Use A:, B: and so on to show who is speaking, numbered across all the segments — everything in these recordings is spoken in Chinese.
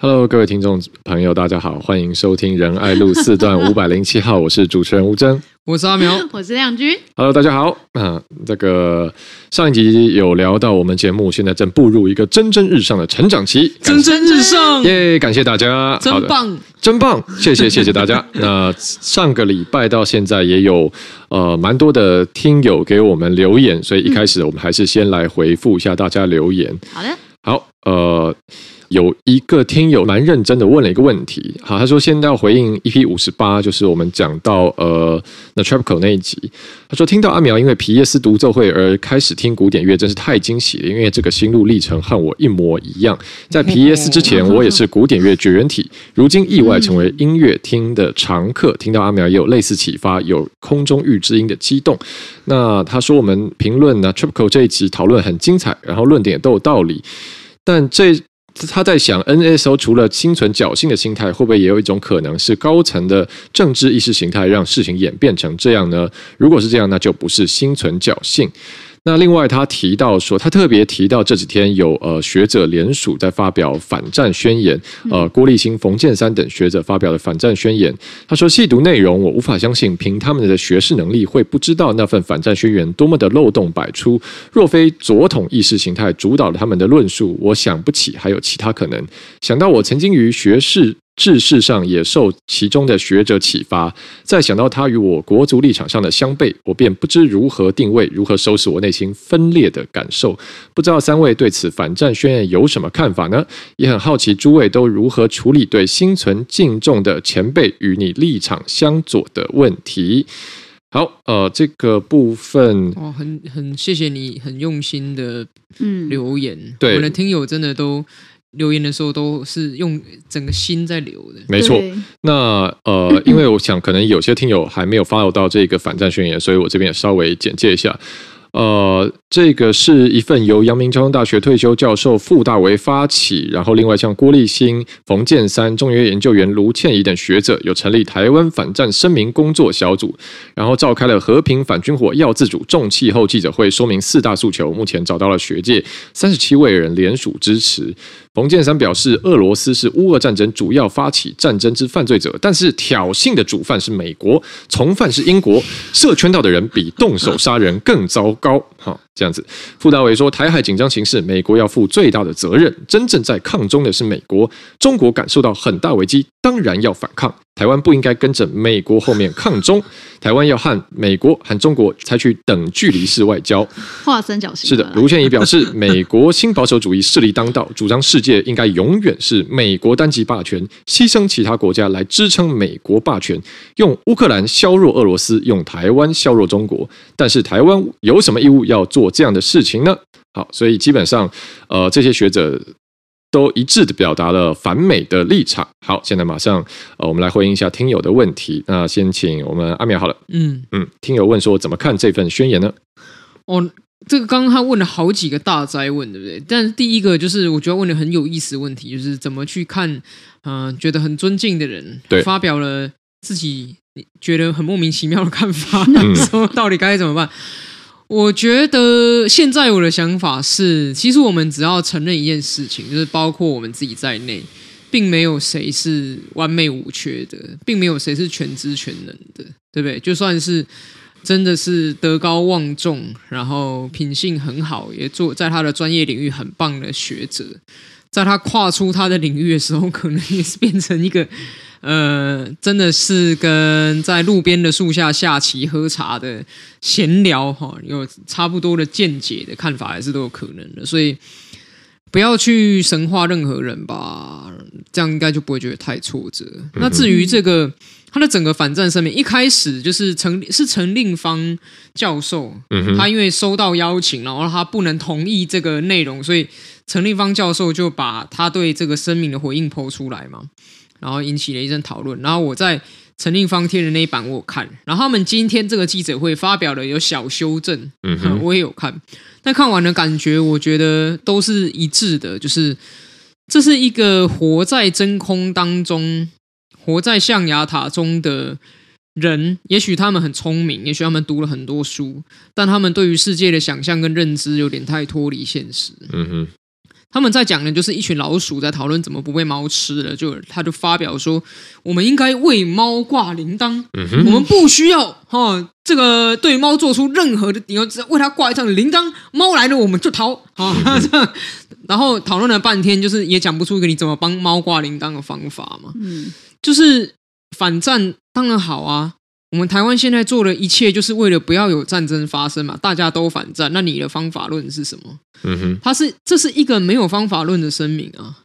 A: Hello，各位听众朋友，大家好，欢迎收听仁爱路四段五百零七号，我是主持人吴峥，
B: 我是阿苗，
C: 我是亮君。
A: Hello，大家好。啊，这个上一集有聊到，我们节目现在正步入一个蒸蒸日上的成长期，
B: 蒸蒸日上，
A: 耶！感谢大家，
B: 真棒，
A: 真棒，谢谢谢谢大家。那上个礼拜到现在也有呃蛮多的听友给我们留言，所以一开始我们还是先来回复一下大家留言。
C: 嗯、好的，
A: 好，呃。有一个听友蛮认真的问了一个问题，好，他说现在要回应 EP 五十八，就是我们讲到呃 The Tropical 那一集，他说听到阿苗因为皮耶斯独奏会而开始听古典乐，真是太惊喜了，因为这个心路历程和我一模一样，在皮耶斯之前，我也是古典乐绝缘体，如今意外成为音乐厅的常客，听到阿苗也有类似启发，有空中遇知音的激动。那他说我们评论呢 Tropical 这一集讨论很精彩，然后论点也都有道理，但这。他在想，NSO 除了心存侥幸的心态，会不会也有一种可能是高层的政治意识形态让事情演变成这样呢？如果是这样，那就不是心存侥幸。那另外，他提到说，他特别提到这几天有呃学者联署在发表反战宣言，呃，郭立新、冯建三等学者发表的反战宣言。他说，细读内容，我无法相信，凭他们的学识能力，会不知道那份反战宣言多么的漏洞百出。若非左统意识形态主导了他们的论述，我想不起还有其他可能。想到我曾经于学识。知识上也受其中的学者启发，再想到他与我国族立场上的相悖，我便不知如何定位，如何收拾我内心分裂的感受。不知道三位对此反战宣言有什么看法呢？也很好奇诸位都如何处理对心存敬重的前辈与你立场相左的问题。好，呃，这个部分
B: 哦，很很谢谢你很用心的留言，
A: 嗯、对，
B: 我的听友真的都。留言的时候都是用整个心在留的，
A: 没错。那呃，因为我想可能有些听友还没有 follow 到这个反战宣言，所以我这边也稍微简介一下。呃，这个是一份由阳明交通大学退休教授傅大为发起，然后另外像郭立新、冯建三、中研院研究员卢倩怡等学者有成立台湾反战声明工作小组，然后召开了和平反军火要自主重气候记者会，说明四大诉求。目前找到了学界三十七位人联署支持。冯建三表示，俄罗斯是乌俄战争主要发起战争之犯罪者，但是挑衅的主犯是美国，从犯是英国，设圈套的人比动手杀人更糟糕。哈，这样子，傅大伟说，台海紧张形势，美国要负最大的责任。真正在抗中的是美国，中国感受到很大危机，当然要反抗。台湾不应该跟着美国后面抗中，台湾要和美国和中国采取等距离式外交。
C: 画三角形。
A: 是的，卢倩仪表示，美国新保守主义势力当道，主张世界应该永远是美国单极霸权，牺牲其他国家来支撑美国霸权，用乌克兰削弱俄罗斯，用台湾削弱中国。但是台湾有什么义务要做这样的事情呢？好，所以基本上，呃，这些学者。都一致的表达了反美的立场。好，现在马上呃，我们来回应一下听友的问题。那先请我们阿苗好了。嗯嗯，听友问说怎么看这份宣言呢？
B: 哦，这个刚刚他问了好几个大灾问，对不对？但是第一个就是我觉得问的很有意思的问题，就是怎么去看？嗯、呃，觉得很尊敬的人，对，发表了自己觉得很莫名其妙的看法，嗯、说到底该怎么办？我觉得现在我的想法是，其实我们只要承认一件事情，就是包括我们自己在内，并没有谁是完美无缺的，并没有谁是全知全能的，对不对？就算是真的是德高望重，然后品性很好，也做在他的专业领域很棒的学者，在他跨出他的领域的时候，可能也是变成一个。呃，真的是跟在路边的树下下棋喝茶的闲聊哈，有差不多的见解的看法，还是都有可能的。所以不要去神化任何人吧，这样应该就不会觉得太挫折。那至于这个他的整个反战声明，一开始就是陈是陈令芳教授，嗯他因为收到邀请，然后他不能同意这个内容，所以陈立芳教授就把他对这个声明的回应 po 出来嘛。然后引起了一阵讨论，然后我在陈立芳贴的那一版我有看，然后他们今天这个记者会发表了有小修正，嗯哼，我也有看，但看完的感觉我觉得都是一致的，就是这是一个活在真空当中、活在象牙塔中的人，也许他们很聪明，也许他们读了很多书，但他们对于世界的想象跟认知有点太脱离现实，嗯哼。他们在讲的就是一群老鼠在讨论怎么不被猫吃了，就他就发表说，我们应该为猫挂铃铛，嗯、我们不需要哈、哦、这个对猫做出任何的，你要为它挂一张铃铛，猫来了我们就逃啊、哦、这样，然后讨论了半天，就是也讲不出一个你怎么帮猫挂铃铛的方法嘛，嗯，就是反战当然好啊。我们台湾现在做的一切，就是为了不要有战争发生嘛，大家都反战。那你的方法论是什么？嗯哼，他是这是一个没有方法论的声明啊。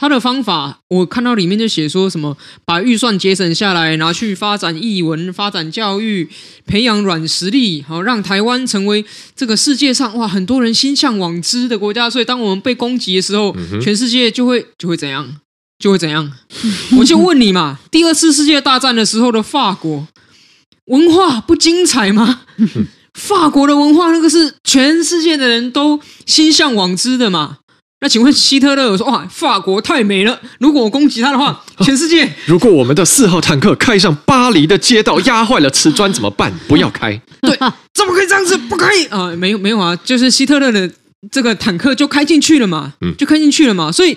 B: 他的方法，我看到里面就写说什么，把预算节省下来，拿去发展艺文、发展教育、培养软实力，好让台湾成为这个世界上哇很多人心向往之的国家。所以，当我们被攻击的时候，嗯，全世界就会就会怎样？就会怎样？我就问你嘛，第二次世界大战的时候的法国。文化不精彩吗？法国的文化那个是全世界的人都心向往之的嘛？那请问希特勒有说哇，法国太美了，如果我攻击他的话，全世界……
A: 如果我们的四号坦克开上巴黎的街道，压坏了瓷砖怎么办？不要开。
B: 对，怎么可以这样子？不可以啊！没有没有啊，就是希特勒的这个坦克就开进去了嘛，就开进去了嘛，所以。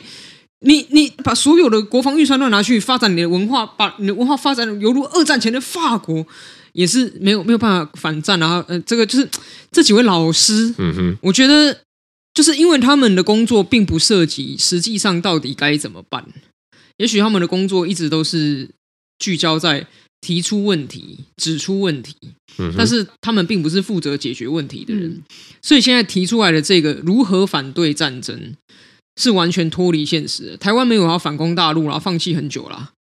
B: 你你把所有的国防预算都拿去发展你的文化，把你的文化发展犹如二战前的法国，也是没有没有办法反战啊！呃，这个就是这几位老师，嗯哼，我觉得就是因为他们的工作并不涉及实际上到底该怎么办，也许他们的工作一直都是聚焦在提出问题、指出问题，嗯，但是他们并不是负责解决问题的人，嗯，所以现在提出来的这个如何反对战争。是完全脱离现实的。台湾没有要反攻大陆，然后放弃很久了。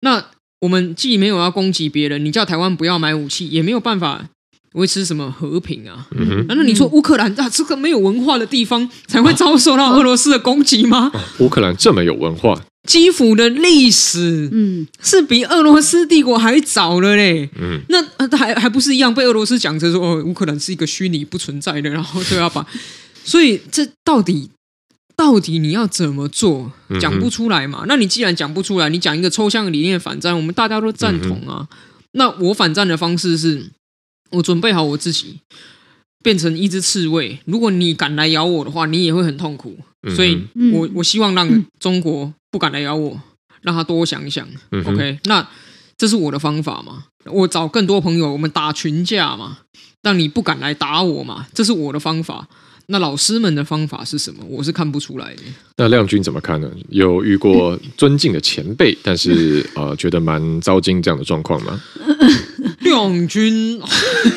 B: 那我们既没有要攻击别人，你叫台湾不要买武器，也没有办法维持什么和平啊？难道、你说乌克兰啊，这个没有文化的地方才会遭受到俄罗斯的攻击吗？
A: 啊啊、乌克兰这么有文化，
B: 基辅的历史，嗯，是比俄罗斯帝国还早了嘞。嗯，那还还不是一样被俄罗斯讲着说，哦，乌克兰是一个虚拟不存在的，然后就要把，所以这到底？到底你要怎么做？讲不出来嘛？嗯、那你既然讲不出来，你讲一个抽象的理念反战，我们大家都赞同啊。嗯、那我反战的方式是，我准备好我自己变成一只刺猬，如果你敢来咬我的话，你也会很痛苦。嗯、所以我我希望让中国不敢来咬我，让他多想一想。嗯、OK，那这是我的方法嘛？我找更多朋友，我们打群架嘛，让你不敢来打我嘛？这是我的方法。那老师们的方法是什么？我是看不出来的。
A: 那亮君怎么看呢？有遇过尊敬的前辈，但是 呃，觉得蛮糟心这样的状况吗？
B: 亮君，哦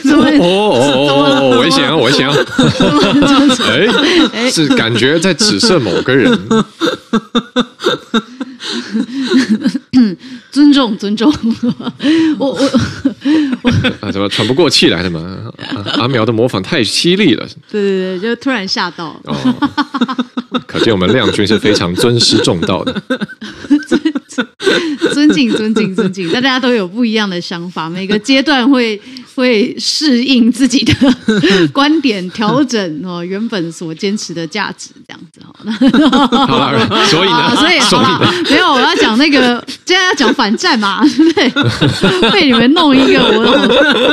A: 哦哦，危险啊，危险啊！哎，是感觉在指涉某个人。
C: 尊重，尊重。我我
A: 我啊，怎么喘不过气来的嘛？阿苗的模仿太犀利了。
C: 对对对，就突然吓到。
A: 哦，可见我们亮君是非常尊师重道的。
C: 尊 敬，尊敬，尊敬。大家都有不一样的想法，每个阶段会会适应自己的观点，调整 哦原本所坚持的价值，这样子
A: 好。好了，所以呢？
C: 所以好了，没有，我要讲那个，今天要讲反战嘛，对 不对？被你们弄一个，我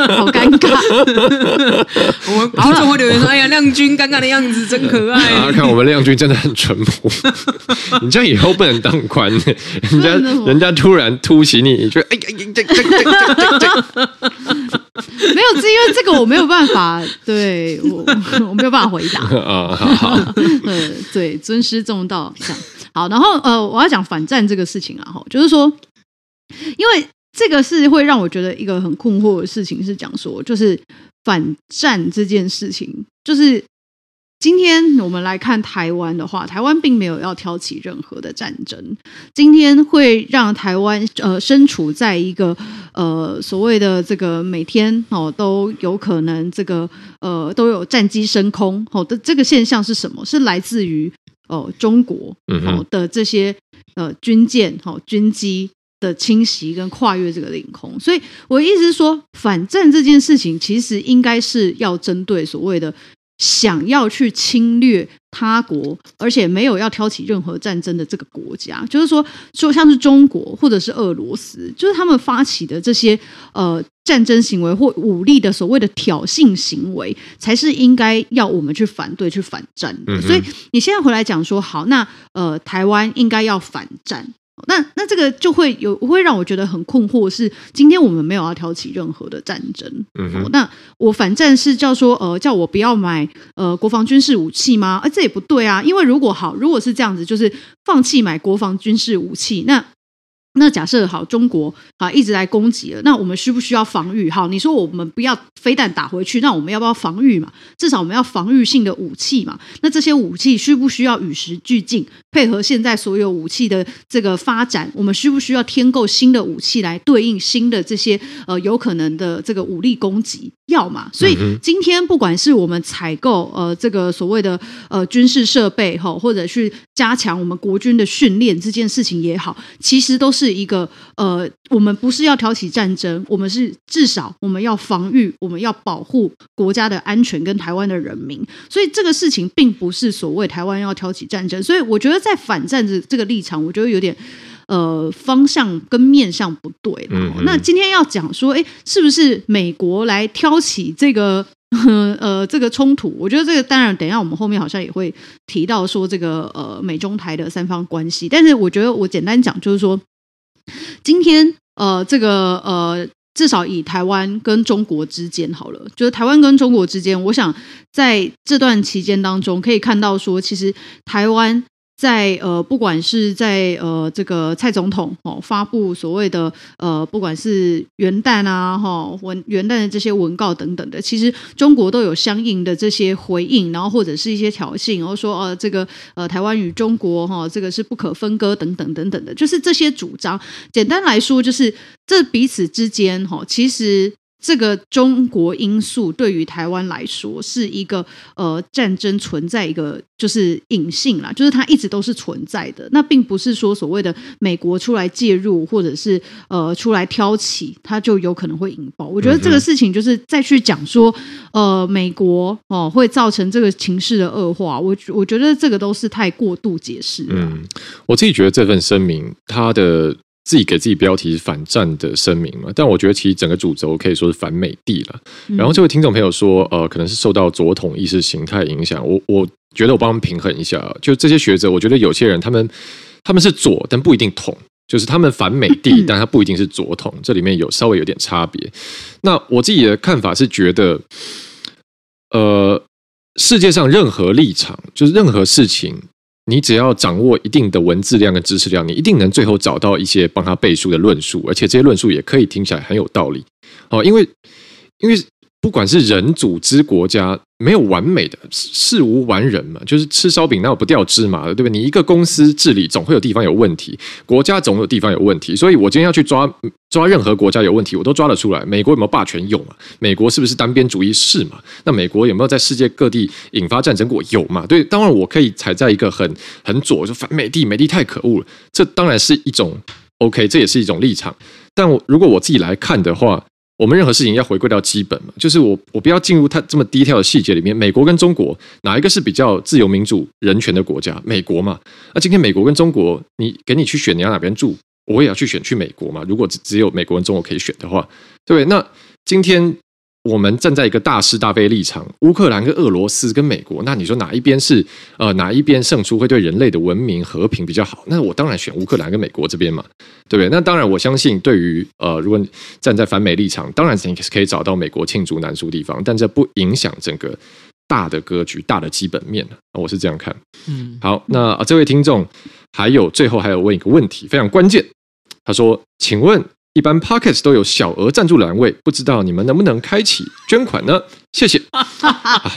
C: 好，好尴尬。
B: 我们观众会留言说：“哎呀，亮君尴尬的样子真可爱。”
A: 啊，看我们亮君真的很淳朴。你这样以后不能当官，人家人家突然突袭你，你觉得哎哎这这这这这。
C: 没有，是因为这个我没有办法，对我我没有办法回答啊。好好，对对，尊师重道这样好。然后呃，我要讲反战这个事情啊，哈，就是说，因为这个是会让我觉得一个很困惑的事情，是讲说，就是反战这件事情，就是。今天我们来看台湾的话，台湾并没有要挑起任何的战争。今天会让台湾呃身处在一个呃所谓的这个每天哦都有可能这个呃都有战机升空哦的这个现象是什么？是来自于呃中国哦的这些呃军舰哦军机的侵袭跟跨越这个领空。所以我意思是说，反正这件事情其实应该是要针对所谓的。想要去侵略他国，而且没有要挑起任何战争的这个国家，就是说，就像是中国或者是俄罗斯，就是他们发起的这些呃战争行为或武力的所谓的挑衅行为，才是应该要我们去反对、去反战的。嗯、所以你现在回来讲说，好，那呃，台湾应该要反战。那那这个就会有会让我觉得很困惑，是今天我们没有要挑起任何的战争。那我反战是叫说呃叫我不要买呃国防军事武器吗？呃，这也不对啊，因为如果好，如果是这样子，就是放弃买国防军事武器，那。那假设好，中国啊一直来攻击了，那我们需不需要防御？好，你说我们不要飞弹打回去，那我们要不要防御嘛？至少我们要防御性的武器嘛？那这些武器需不需要与时俱进，配合现在所有武器的这个发展？我们需不需要添购新的武器来对应新的这些呃有可能的这个武力攻击？要嘛？所以今天不管是我们采购呃这个所谓的呃军事设备哈，或者去加强我们国军的训练这件事情也好，其实都是。是一个呃，我们不是要挑起战争，我们是至少我们要防御，我们要保护国家的安全跟台湾的人民。所以这个事情并不是所谓台湾要挑起战争。所以我觉得在反战的这个立场，我觉得有点呃方向跟面向不对。嗯嗯。那今天要讲说，哎，是不是美国来挑起这个？呃，这个冲突，我觉得这个当然，等一下我们后面好像也会提到说这个呃美中台的三方关系。但是我觉得我简单讲就是说。今天，呃，这个，呃，至少以台湾跟中国之间好了，就是台湾跟中国之间，我想在这段期间当中，可以看到说，其实台湾。在呃，不管是在呃这个蔡总统哦发布所谓的呃，不管是元旦啊哈文元旦的这些文告等等的，其实中国都有相应的这些回应，然后或者是一些挑衅，然后说呃这个呃台湾与中国哈这个是不可分割等等等等的，就是这些主张。简单来说，就是这彼此之间哈其实。这个中国因素对于台湾来说是一个呃战争存在一个就是隐性啦，就是它一直都是存在的。那并不是说所谓的美国出来介入或者是呃出来挑起，它就有可能会引爆。我觉得这个事情就是再去讲说呃美国哦、呃、会造成这个情势的恶化，我我觉得这个都是太过度解释。
A: 嗯，我自己觉得这份声明它的。自己给自己标题是反战的声明嘛，但我觉得其实整个主轴可以说是反美帝了。然后这位听众朋友说，呃，可能是受到左统意识形态影响。我我觉得我帮他们平衡一下，就这些学者，我觉得有些人他们他们是左，但不一定统，就是他们反美帝，但他不一定是左统，这里面有稍微有点差别。那我自己的看法是觉得，呃，世界上任何立场，就是任何事情。你只要掌握一定的文字量跟知识量，你一定能最后找到一些帮他背书的论述，而且这些论述也可以听起来很有道理。哦，因为因为。不管是人组织国家，没有完美的，事无完人嘛。就是吃烧饼哪有不掉芝麻的，对不对？你一个公司治理总会有地方有问题，国家总有地方有问题。所以我今天要去抓抓任何国家有问题，我都抓得出来。美国有没有霸权？有嘛？美国是不是单边主义？是嘛？那美国有没有在世界各地引发战争过？有嘛？对，当然我可以踩在一个很很左，就反美帝，美帝太可恶了。这当然是一种 OK，这也是一种立场。但我如果我自己来看的话。我们任何事情要回归到基本嘛，就是我我不要进入它这么低调的细节里面。美国跟中国哪一个是比较自由民主人权的国家？美国嘛。那今天美国跟中国，你给你去选你要哪边住，我也要去选去美国嘛。如果只只有美国跟中国可以选的话，对不对？那今天。我们站在一个大是大非立场，乌克兰跟俄罗斯跟美国，那你说哪一边是呃哪一边胜出会对人类的文明和平比较好？那我当然选乌克兰跟美国这边嘛，对不对？那当然，我相信对于呃，如果站在反美立场，当然你可以找到美国罄竹难书的地方，但这不影响整个大的格局、大的基本面。我是这样看。嗯，好，那、呃、这位听众还有最后还有问一个问题，非常关键。他说：“请问。”一般 pockets 都有小额赞助栏位，不知道你们能不能开启捐款呢？谢谢，啊、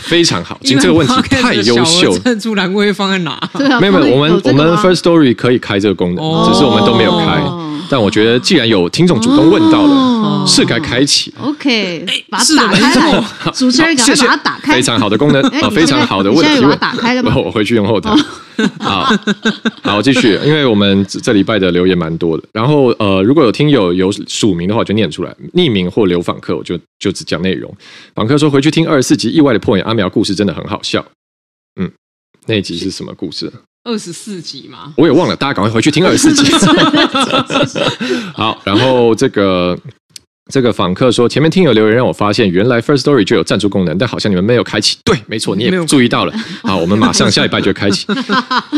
A: 非常好，今这个问题太优秀。
B: 赞助栏位放在哪？
A: 没有没有，我们我们 First Story 可以开这个功能，哦、只是我们都没有开。但我觉得，既然有听众主动问到了，哦、是该开启。
C: OK，把它打开来。主持人，赶快把它打开。
A: 非常好的功能，啊，非常好的问题。
C: 现在把它打开了吗？
A: 我回去用后台。哦、好，好，继续。因为我们这礼拜的留言蛮多的，然后呃，如果有听友有署名的话，我就念出来；匿名或留访客，我就就只讲内容。访客说，回去听二十四集意外的破眼阿苗故事，真的很好笑。嗯，那一集是什么故事？
B: 二十四集吗？
A: 我也忘了，大家赶快回去听二十四集。好，然后这个这个访客说，前面听友留言让我发现，原来 First Story 就有赞助功能，但好像你们没有开启。对，没错，你也注意到了。好，我们马上下一拜就开启。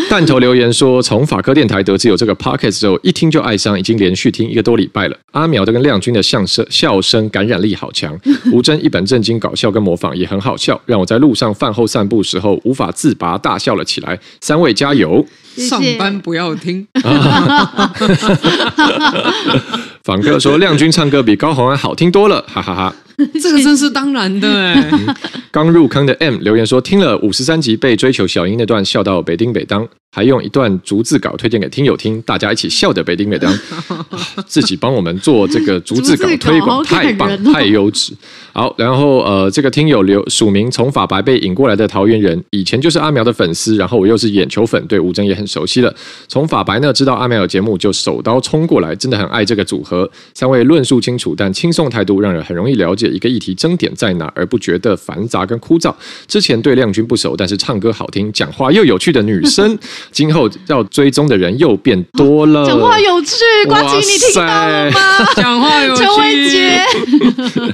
A: 弹头留言说，从法科电台得知有这个 Podcast 之后，一听就爱上，已经连续听一个多礼拜了。阿苗的跟亮君的相声笑声感染力好强，吴真一本正经搞笑跟模仿也很好笑，让我在路上饭后散步时候无法自拔大笑了起来。三位加油！
B: 上班不要听。
A: 访客说：“亮君唱歌比高洪安好听多了，哈哈哈，哈。”
B: 这个真是当然的哎。
A: 刚入坑的 M 留言说：“听了五十三集被追求小英那段，笑到北丁北当。”还用一段逐字稿推荐给听友听，大家一起笑的北丁北当，自己帮我们做这个逐字稿推广，太棒，太优质。好，然后呃，这个听友留署名从法白被引过来的桃园人，以前就是阿苗的粉丝，然后我又是眼球粉，对吴峥也很熟悉了。从法白呢知道阿苗有节目，就手刀冲过来，真的很爱这个组合。三位论述清楚，但轻松态度让人很容易了解一个议题争点在哪，而不觉得繁杂跟枯燥。之前对亮君不熟，但是唱歌好听、讲话又有趣的女生。今后要追踪的人又变多了，
C: 讲话有趣，呱吉你听到了吗？
B: 讲话有趣，
C: 陈文杰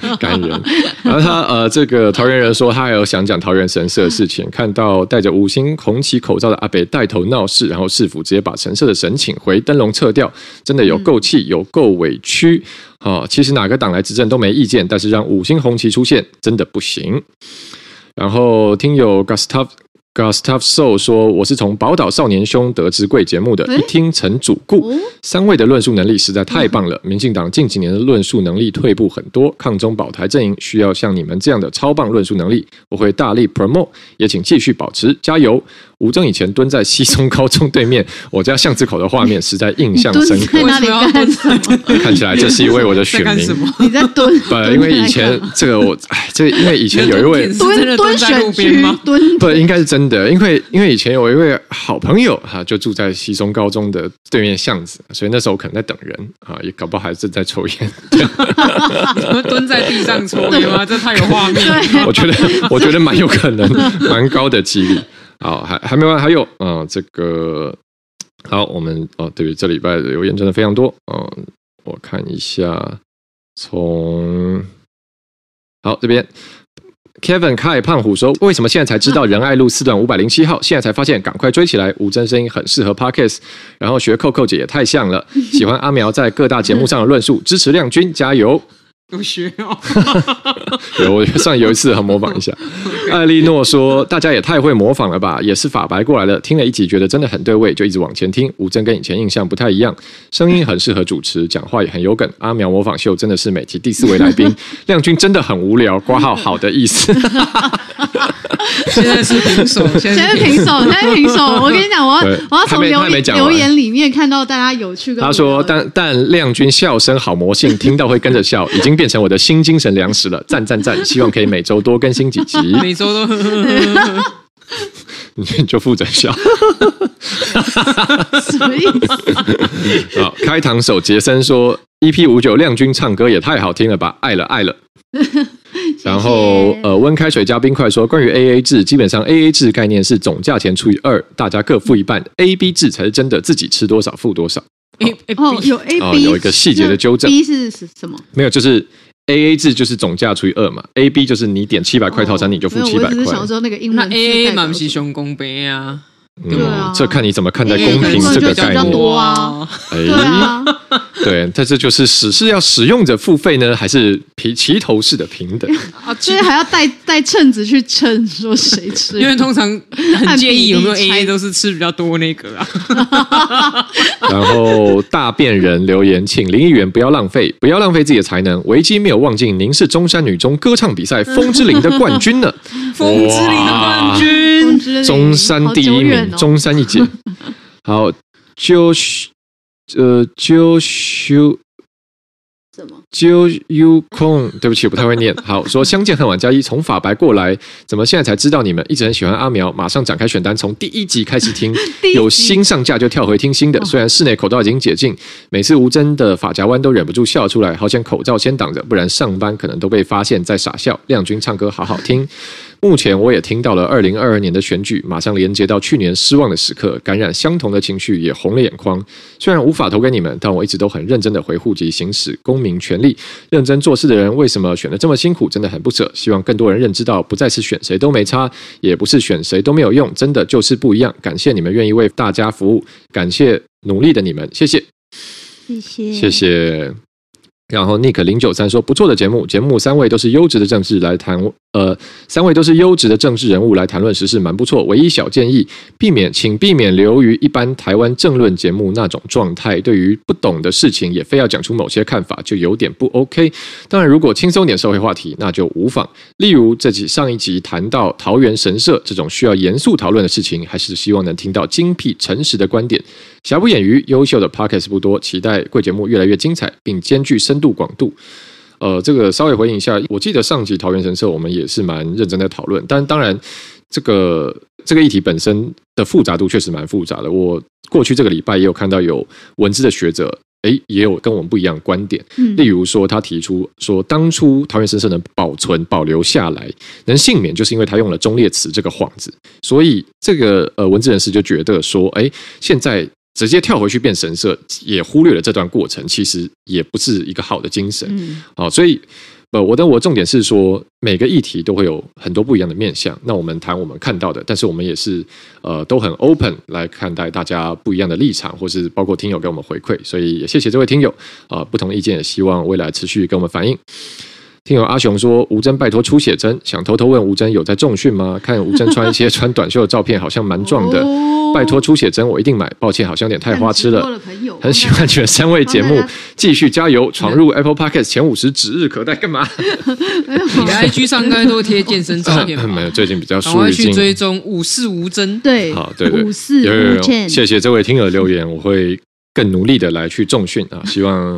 A: 感人。然后他呃，这个桃园人说他还有想讲桃园神社的事情，看到戴着五星红旗口罩的阿北带头闹事，然后市府直接把神社的神请回，灯笼撤掉，真的有够气，有够委屈。哦，其实哪个党来执政都没意见，但是让五星红旗出现真的不行。然后听友 Gustav。Gustav So 说：“我是从宝岛少年兄得知贵节目的，一听成主顾。三位的论述能力实在太棒了。民进党近几年的论述能力退步很多，抗中保台阵营需要像你们这样的超棒论述能力，我会大力 promote，也请继续保持，加油。”吴峥以前蹲在西松高中对面，我家巷子口的画面实在印象深刻。
C: 在哪里干什么？
A: 看起来这是一位我的选民。
C: 你在蹲？
A: 不，因为以前这个我，哎，这因为以前有一位
C: 蹲蹲选区吗？蹲
A: 不应该是真的，因为因为以前有一位好朋友哈，就住在西松高中的对面巷子，所以那时候我可能在等人啊，也搞不好还正在抽烟。
B: 蹲在地上抽烟吗？这太有画面。
A: 我觉得我觉得蛮有可能，蛮高的几率。好，还还没完，还有，嗯、呃，这个好，我们哦，对于这礼拜的留言真的非常多，嗯、我看一下，从好这边，Kevin Kai 胖虎说，为什么现在才知道仁爱路四段五百零七号？现在才发现，赶快追起来！吴峥声音很适合 Podcast，然后学扣扣姐也太像了，喜欢阿苗在各大节目上的论述，支持亮君，加油！
B: 有学哦，
A: 有我上有一次很模仿一下。艾莉诺说：“大家也太会模仿了吧，也是法白过来的。听了一集觉得真的很对味，就一直往前听。吴峥跟以前印象不太一样，声音很适合主持，讲话也很有梗。阿苗模仿秀真的是每集第四位来宾，亮君真的很无聊。挂号好的意思。
B: 现在是平手，现
C: 在是平手，现在是平手。我跟你讲，我要我要从留言留言里面看到大家有趣的。他
A: 说：但但亮君笑声好魔性，听到会跟着笑，已经。”变成我的新精神粮食了，赞赞赞！希望可以每周多更新几集，
B: 每周都，
A: 你就负责笑，
C: 什么意思？
A: 好，开膛手杰森说：“EP 五九亮君唱歌也太好听了吧，爱了爱了。谢谢”然后呃，温开水加冰块说：“关于 AA 制，基本上 AA 制概念是总价钱除以二，大家各付一半；AB 制才是真的自己吃多少付多少。”
C: A A B 有 A B
A: 有一个细节的纠正。
C: B 是什么？
A: 没有，就是 A A 制就是总价除以二嘛。A B 就是你点七百块套餐，你就付七百块。我
C: 只是想说那个英文。
B: 那 A A 嘛不是熊公杯啊。
A: 对啊，这看你怎么看待公平这个概念
C: 啊。
A: 哎，对，但这就是使是要使用者付费呢，还是齐齐头式的平等？
C: 啊，所以还要带带秤子去称，说谁吃？
B: 因为通常很介意有没有 A A 都是吃比较多那个啊。
A: 然后大便人留言，请林议员不要浪费，不要浪费自己的才能。维基没有忘记，您是中山女中歌唱比赛风之灵的冠军呢。
B: 风之灵的冠军，
A: 中山第一名。中山一姐，好，就呃，就修
C: 什么？
A: 就有空，对不起，我不太会念。好，说相见恨晚加一，从法白过来，怎么现在才知道你们一直很喜欢阿苗？马上展开选单，从第一集开始听，有新上架就跳回听新的。虽然室内口罩已经解禁，每次吴真的发夹弯都忍不住笑出来，好险口罩先挡着，不然上班可能都被发现在傻笑。亮君唱歌好好听。目前我也听到了二零二二年的选举，马上连接到去年失望的时刻，感染相同的情绪，也红了眼眶。虽然无法投给你们，但我一直都很认真的回护及行使公民权利。认真做事的人为什么选的这么辛苦？真的很不舍。希望更多人认知到，不再是选谁都没差，也不是选谁都没有用，真的就是不一样。感谢你们愿意为大家服务，感谢努力的你们，谢谢，
C: 谢谢，
A: 谢谢。然后 Nick 零九三说，不错的节目，节目三位都是优质的政治来谈，呃，三位都是优质的政治人物来谈论时事，蛮不错。唯一小建议，避免请避免流于一般台湾政论节目那种状态，对于不懂的事情也非要讲出某些看法，就有点不 OK。当然，如果轻松点社会话题，那就无妨。例如这集上一集谈到桃园神社这种需要严肃讨论的事情，还是希望能听到精辟诚实的观点。瑕不掩瑜，优秀的 Podcast 不多，期待贵节目越来越精彩，并兼具深度广度。呃，这个稍微回应一下，我记得上集桃园神社我们也是蛮认真在讨论，但当然这个这个议题本身的复杂度确实蛮复杂的。我过去这个礼拜也有看到有文字的学者，诶，也有跟我们不一样的观点。例如说，他提出说，当初桃园神社能保存保留下来，能幸免，就是因为他用了忠烈祠这个幌子。所以这个呃文字人士就觉得说，诶，现在。直接跳回去变神社，也忽略了这段过程，其实也不是一个好的精神。嗯，好，所以呃，我的我重点是说，每个议题都会有很多不一样的面向。那我们谈我们看到的，但是我们也是呃都很 open 来看待大家不一样的立场，或是包括听友给我们回馈。所以也谢谢这位听友啊，不同意见也希望未来持续跟我们反映。听友阿雄说：“吴峥拜托出写真，想偷偷问吴峥有在重训吗？看吴峥穿一些穿短袖的照片，好像蛮壮的。拜托出写真，我一定买。抱歉，好像有点太花痴了。很喜欢你们三位节目，继续加油，闯入 Apple Podcast 前五十指日可待。干嘛？
B: 你的 IG 上应该都贴健身照片。
A: 没有，最近比较疏
B: 于去追踪五四吴峥。
C: 对，
A: 好，对对，
C: 五四
A: 有有有，谢谢这位听友留言，我会更努力的来去重训啊！希望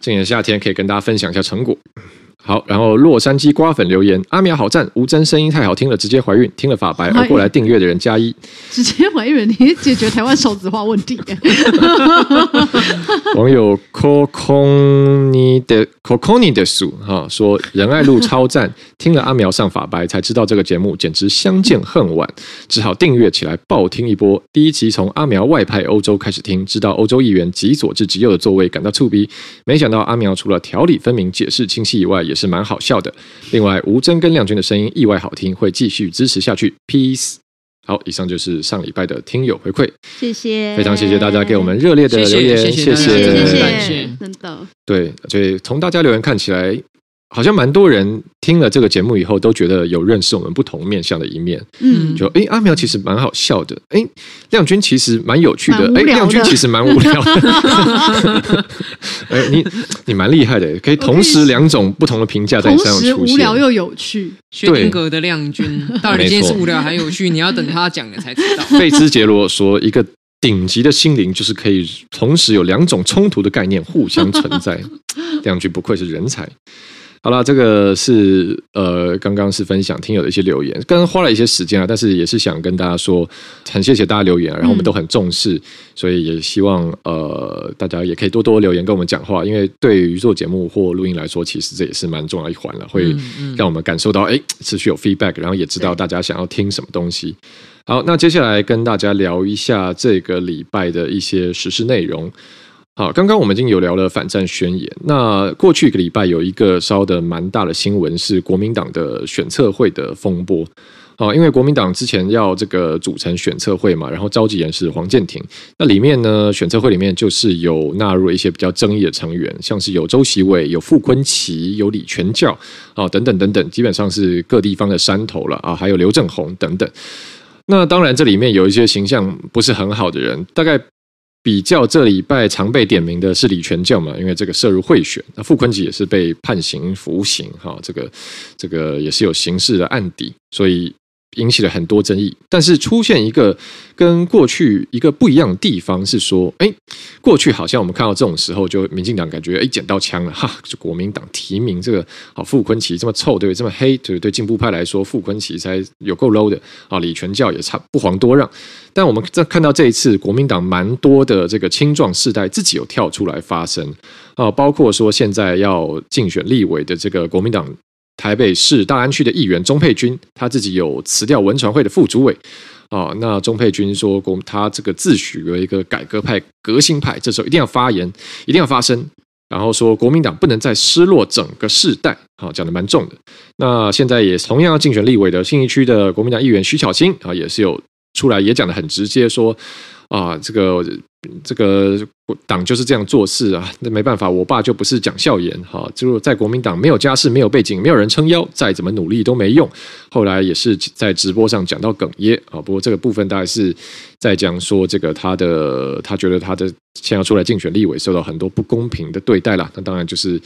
A: 今年夏天可以跟大家分享一下成果。”好，然后洛杉矶瓜粉留言：阿苗好赞，吴真声音太好听了，直接怀孕，听了法白而过来订阅的人加一，
C: 直接怀孕，你解决台湾少子化问题。
A: 网友 Coconi 的 Coconi 的数哈说仁爱路超赞，听了阿苗上法白才知道这个节目，简直相见恨晚，只好订阅起来暴听一波。第一集从阿苗外派欧洲开始听，知道欧洲议员极左至极右的座位，感到触鼻。没想到阿苗除了条理分明、解释清晰以外，也也是蛮好笑的。另外，吴尊跟亮君的声音意外好听，会继续支持下去。Peace。好，以上就是上礼拜的听友回馈，
C: 谢谢，
A: 非常谢谢大家给我们热烈的留言，谢谢，谢谢，
C: 谢谢，真的。
A: 对，所以从大家留言看起来。好像蛮多人听了这个节目以后，都觉得有认识我们不同面向的一面。嗯，就哎，阿苗其实蛮好笑的，哎，亮君其实蛮有趣的，哎，亮君其实蛮无聊的。哎，你你蛮厉害的，可以同时两种不同的评价在你身上出
C: 现，无聊又有趣。
B: 薛定谔的亮君，到底今天是无聊还有趣？你要等他讲了才知道。
A: 费兹杰罗说，一个顶级的心灵就是可以同时有两种冲突的概念互相存在。亮君不愧是人才。好了，这个是呃，刚刚是分享听友的一些留言，刚刚花了一些时间啊，但是也是想跟大家说，很谢谢大家留言，然后我们都很重视，嗯、所以也希望呃，大家也可以多多留言跟我们讲话，因为对于做节目或录音来说，其实这也是蛮重要一环了，会让我们感受到哎，持续有 feedback，然后也知道大家想要听什么东西。好，那接下来跟大家聊一下这个礼拜的一些时事内容。好，刚刚我们已经有聊了反战宣言。那过去一个礼拜有一个烧的蛮大的新闻是国民党的选测会的风波。好，因为国民党之前要这个组成选测会嘛，然后召集人是黄建庭。那里面呢，选测会里面就是有纳入一些比较争议的成员，像是有周锡玮、有傅崐萁、有李全教啊等等等等，基本上是各地方的山头了啊，还有刘政鸿等等。那当然这里面有一些形象不是很好的人，大概。比较这礼拜常被点名的是李全教嘛，因为这个涉入贿选，那傅昆吉也是被判刑服刑，哈，这个这个也是有刑事的案底，所以。引起了很多争议，但是出现一个跟过去一个不一样的地方是说，哎，过去好像我们看到这种时候，就民进党感觉哎捡到枪了哈，就国民党提名这个好傅崐萁这么臭对？这么黑对不对？进步派来说，傅崐萁才有够 low 的啊，李全教也差不遑多让。但我们在看到这一次国民党蛮多的这个青壮世代自己有跳出来发声啊，包括说现在要竞选立委的这个国民党。台北市大安区的议员钟沛君，他自己有辞掉文传会的副主委。啊，那钟沛君说，国他这个自诩为一个改革派、革新派，这时候一定要发言，一定要发声。然后说，国民党不能再失落整个世代。好，讲的蛮重的。那现在也同样要竞选立委的信义区的国民党议员徐巧芯啊，也是有出来，也讲的很直接说。啊，这个这个党就是这样做事啊，那没办法，我爸就不是讲笑言哈，就是在国民党没有家世、没有背景、没有人撑腰，再怎么努力都没用。后来也是在直播上讲到哽咽啊，不过这个部分大概是在讲说，这个他的他觉得他的现在要出来竞选立委受到很多不公平的对待了，那当然就是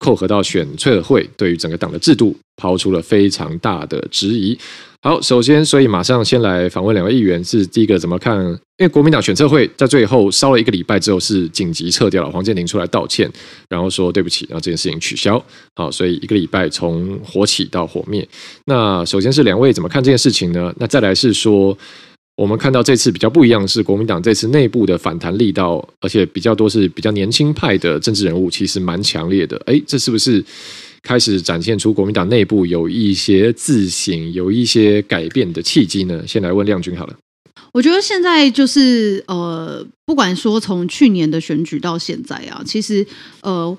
A: 扣合到选催儿会对于整个党的制度抛出了非常大的质疑。好，首先，所以马上先来访问两位议员，是第一个怎么看？因为国民党选测会在最后烧了一个礼拜之后是紧急撤掉了，黄健庭出来道歉，然后说对不起，然后这件事情取消。好，所以一个礼拜从火起到火灭。那首先是两位怎么看这件事情呢？那再来是说，我们看到这次比较不一样是国民党这次内部的反弹力道，而且比较多是比较年轻派的政治人物，其实蛮强烈的。哎，这是不是？开始展现出国民党内部有一些自省、有一些改变的契机呢？先来问亮君好了。
C: 我觉得现在就是呃，不管说从去年的选举到现在啊，其实呃，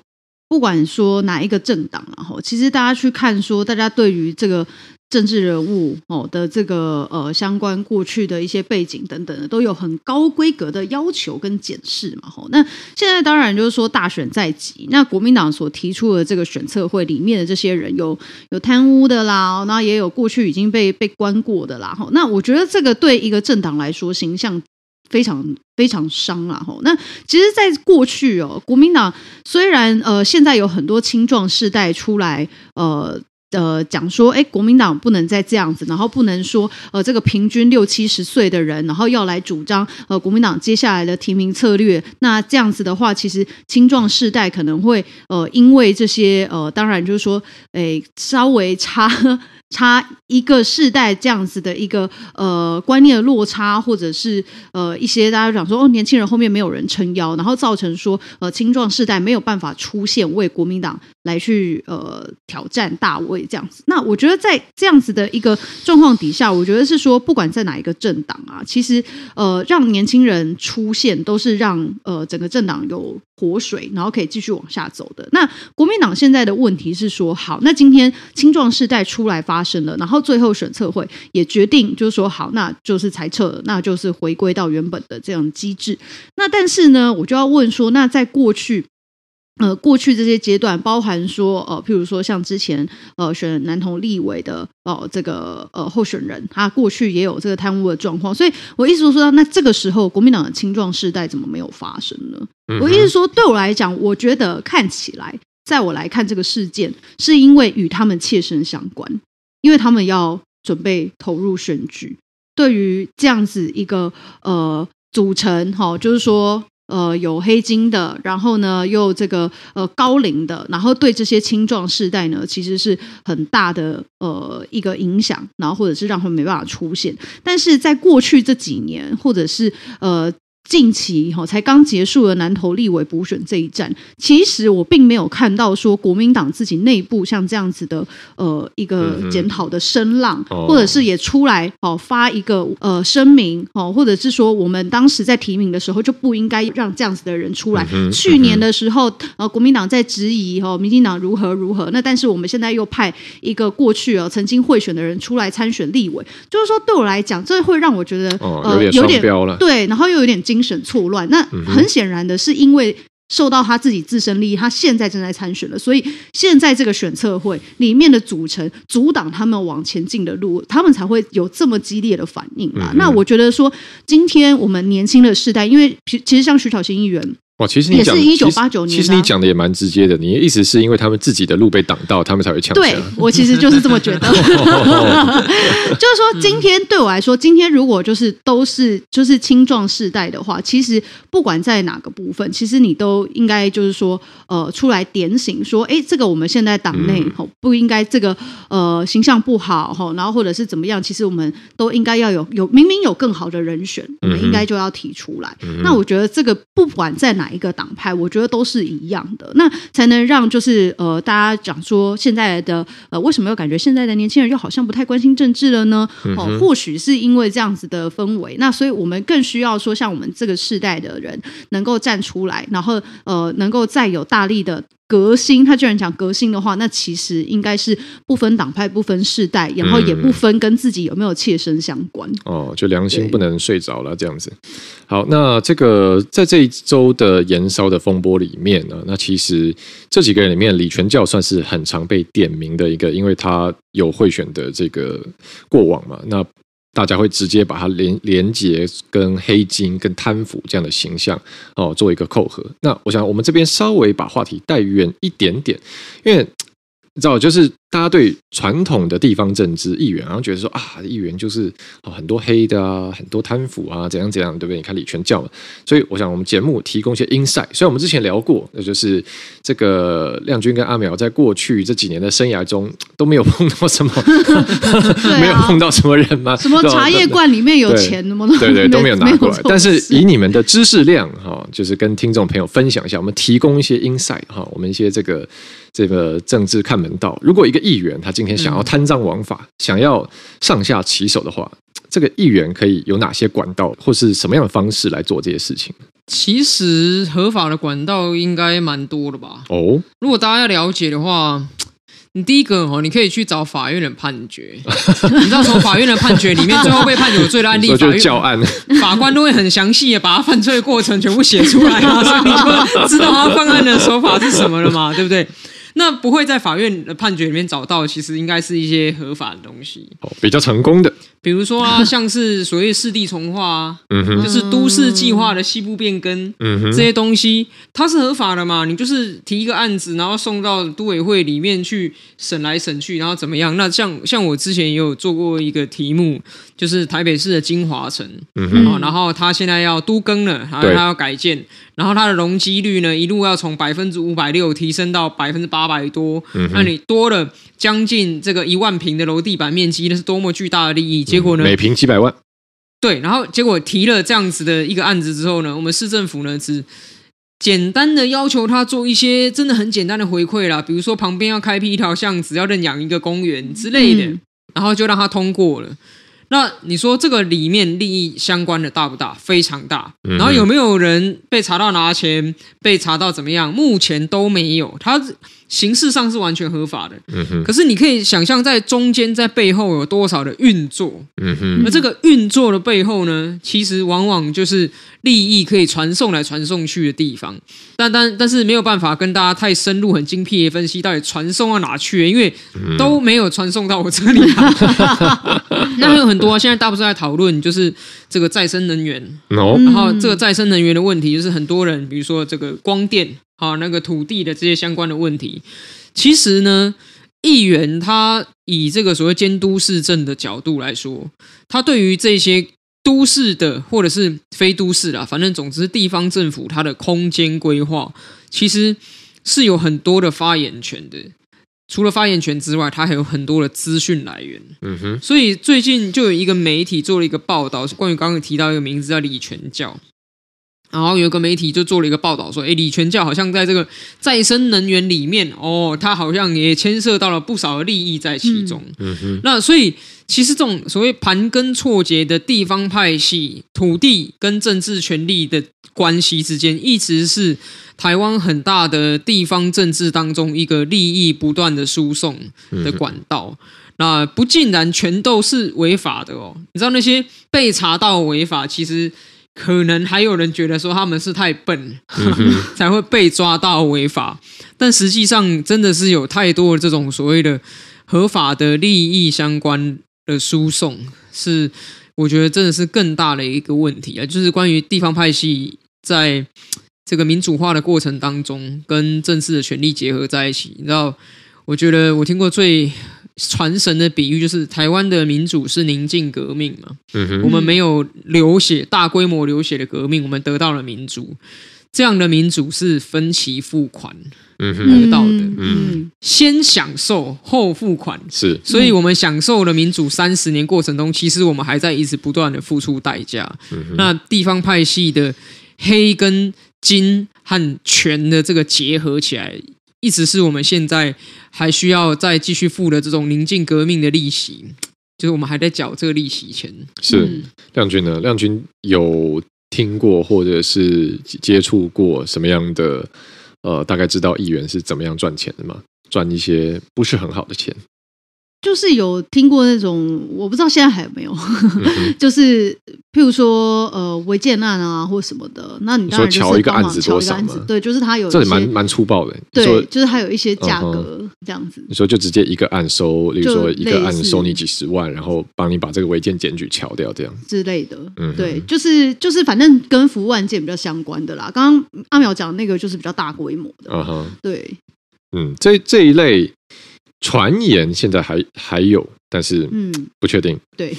C: 不管说哪一个政党，然后其实大家去看说，大家对于这个。政治人物哦的这个呃相关过去的一些背景等等的都有很高规格的要求跟检视嘛吼，那现在当然就是说大选在即，那国民党所提出的这个选策会里面的这些人有有贪污的啦，那也有过去已经被被关过的啦吼，那我觉得这个对一个政党来说形象非常非常伤啦吼，那其实，在过去哦，国民党虽然呃现在有很多青壮世代出来呃。呃，讲说，哎，国民党不能再这样子，然后不能说，呃，这个平均六七十岁的人，然后要来主张，呃，国民党接下来的提名策略，那这样子的话，其实青壮世代可能会，呃，因为这些，呃，当然就是说，哎，稍微差。差一个世代这样子的一个呃观念的落差，或者是呃一些大家讲说哦，年轻人后面没有人撑腰，然后造成说呃青壮世代没有办法出现为国民党来去呃挑战大位这样子。那我觉得在这样子的一个状况底下，我觉得是说不管在哪一个政党啊，其实呃让年轻人出现都是让呃整个政党有活水，然后可以继续往下走的。那国民党现在的问题是说，好，那今天青壮世代出来发。生了，然后最后选测会也决定，就是说好，那就是裁撤，那就是回归到原本的这样机制。那但是呢，我就要问说，那在过去，呃，过去这些阶段，包含说，呃，譬如说像之前，呃，选男同立委的，哦、呃，这个呃候选人，他过去也有这个贪污的状况，所以我意思说，那这个时候国民党的青壮世代怎么没有发生呢？嗯、我一直说，对我来讲，我觉得看起来，在我来看这个事件，是因为与他们切身相关。因为他们要准备投入选举，对于这样子一个呃组成哈，就是说呃有黑金的，然后呢又这个呃高龄的，然后对这些青壮世代呢，其实是很大的呃一个影响，然后或者是让他们没办法出现。但是在过去这几年，或者是呃。近期哈才刚结束了南投立委补选这一战，其实我并没有看到说国民党自己内部像这样子的呃一个检讨的声浪，嗯、或者是也出来哦发一个呃声明哦，或者是说我们当时在提名的时候就不应该让这样子的人出来。嗯、去年的时候呃国民党在质疑哦民进党如何如何，那但是我们现在又派一个过去哦曾经贿选的人出来参选立委，就是说对我来讲，这会让我觉得、哦、呃有点双标了，对，然后又有点。精神错乱，那很显然的是，因为受到他自己自身利益，他现在正在参选了，所以现在这个选测会里面的组成阻挡他们往前进的路，他们才会有这么激烈的反应啦。那我觉得说，今天我们年轻的世代，因为其实像徐巧芯议员。
A: 哇，其实你讲
C: 也是一九八九年，
A: 其实你讲的也蛮直接的。你的意思是因为他们自己的路被挡到，他们才会抢。
C: 对，我其实就是这么觉得。就是说，今天对我来说，今天如果就是都是就是青壮世代的话，其实不管在哪个部分，其实你都应该就是说，呃，出来点醒说，哎，这个我们现在党内吼不应该这个呃形象不好吼，然后或者是怎么样，其实我们都应该要有有明明有更好的人选，我们应该就要提出来。那我觉得这个不管在哪。哪一个党派，我觉得都是一样的，那才能让就是呃大家讲说现在的呃为什么又感觉现在的年轻人又好像不太关心政治了呢？哦、呃，或许是因为这样子的氛围，那所以我们更需要说像我们这个世代的人能够站出来，然后呃能够再有大力的。革新，他居然讲革新的话，那其实应该是不分党派、不分世代，然后也不分跟自己有没有切身相关。
A: 哦，就良心不能睡着了这样子。好，那这个在这一周的延烧的风波里面呢，那其实这几个人里面，李全教算是很常被点名的一个，因为他有贿选的这个过往嘛。那大家会直接把它连连接跟黑金、跟贪腐这样的形象哦，做一个扣合。那我想我们这边稍微把话题带远一点点，因为你知道，就是。大家对传统的地方政治议员，然后觉得说啊，议员就是很多黑的啊，很多贪腐啊，怎样怎样，对不对？你看李全教，所以我想我们节目提供一些 insight。虽然我们之前聊过，那就是这个亮君跟阿苗在过去这几年的生涯中都没有碰到什么，啊、没有碰到什么人吗？
C: 什么茶叶罐里面有钱的吗？
A: 对对，对，都没有拿过来。但是以你们的知识量哈，就是跟听众朋友分享一下，我们提供一些 insight 哈，我们一些这个这个政治看门道。如果一个议员他今天想要贪赃枉法，嗯、想要上下其手的话，这个议员可以有哪些管道，或是什么样的方式来做这些事情？
B: 其实合法的管道应该蛮多的吧？
A: 哦，
B: 如果大家要了解的话，你第一个哦，你可以去找法院的判决。你知道从法院的判决里面，最后被判有罪的案例，法院
A: 教案，
B: 法官都会很详细的把他犯罪的过程全部写出来啊，所以你就知道他犯案的手法是什么了嘛，对不对？那不会在法院的判决里面找到，其实应该是一些合法的东西，
A: 哦，比较成功的，
B: 比如说啊，像是所谓市地重划啊，嗯哼，就是都市计划的西部变更，嗯哼，这些东西它是合法的嘛？你就是提一个案子，然后送到都委会里面去审来审去，然后怎么样？那像像我之前也有做过一个题目，就是台北市的金华城，嗯哼，然后他现在要都更了，然后他要改建。然后它的容积率呢，一路要从百分之五百六提升到百分之八百多，嗯、那你多了将近这个一万平的楼地板面积，那是多么巨大的利益！结果呢，
A: 每平几百万。
B: 对，然后结果提了这样子的一个案子之后呢，我们市政府呢只简单的要求他做一些真的很简单的回馈啦，比如说旁边要开辟一条巷子，要认养一个公园之类的，嗯、然后就让他通过了。那你说这个里面利益相关的大不大？非常大。然后有没有人被查到拿钱？被查到怎么样？目前都没有。他形式上是完全合法的。可是你可以想象，在中间、在背后有多少的运作？而这个运作的背后呢，其实往往就是。利益可以传送来传送去的地方，但但但是没有办法跟大家太深入、很精辟的分析到底传送到哪去，因为都没有传送到我这里来。那还有很多、啊，现在大部分在讨论就是这个再生能源.然后这个再生能源的问题就是很多人，比如说这个光电啊，那个土地的这些相关的问题。其实呢，议员他以这个所谓监督市政的角度来说，他对于这些。都市的或者是非都市啦，反正总之地方政府它的空间规划其实是有很多的发言权的。除了发言权之外，它还有很多的资讯来源。嗯哼。所以最近就有一个媒体做了一个报道，是关于刚刚提到一个名字叫李全教。然后有个媒体就做了一个报道说，诶，李全教好像在这个再生能源里面，哦，他好像也牵涉到了不少的利益在其中。那所以。其实这种所谓盘根错节的地方派系，土地跟政治权力的关系之间，一直是台湾很大的地方政治当中一个利益不断的输送的管道。嗯、那不尽然全都是违法的哦。你知道那些被查到违法，其实可能还有人觉得说他们是太笨，嗯、才会被抓到违法。但实际上真的是有太多的这种所谓的合法的利益相关。的输送是，我觉得真的是更大的一个问题啊，就是关于地方派系在这个民主化的过程当中，跟正式的权力结合在一起。你知道，我觉得我听过最传神的比喻，就是台湾的民主是宁静革命嘛，嗯，我们没有流血，大规模流血的革命，我们得到了民主。这样的民主是分期付款得到的，嗯，嗯，先享受后付款。
A: 是，
B: 所以我们享受了民主三十年过程中，其实我们还在一直不断的付出代价。嗯、那地方派系的黑跟金和权的这个结合起来，一直是我们现在还需要再继续付的这种宁静革命的利息，就是我们还在缴这个利息钱。
A: 是亮君呢？亮君有听过或者是接触过什么样的？呃，大概知道议员是怎么样赚钱的吗？赚一些不是很好的钱。
C: 就是有听过那种，我不知道现在还有没有，嗯、就是譬如说呃违建案啊或什么的，那你当然就是帮忙
A: 瞧一个案子多少嘛？
C: 对，就是他有
A: 这里蛮蛮粗暴的。
C: 对，就是他有一些价格这样子。
A: 你说就直接一个案收，例如说一个案收你几十万，然后帮你把这个违建检举敲掉这样
C: 之类的。嗯，对，就是就是反正跟服务案件比较相关的啦。刚刚阿苗讲那个就是比较大规模的。嗯哼，对，
A: 嗯，这这一类。传言现在还还有，但是嗯，不确定。
C: 对，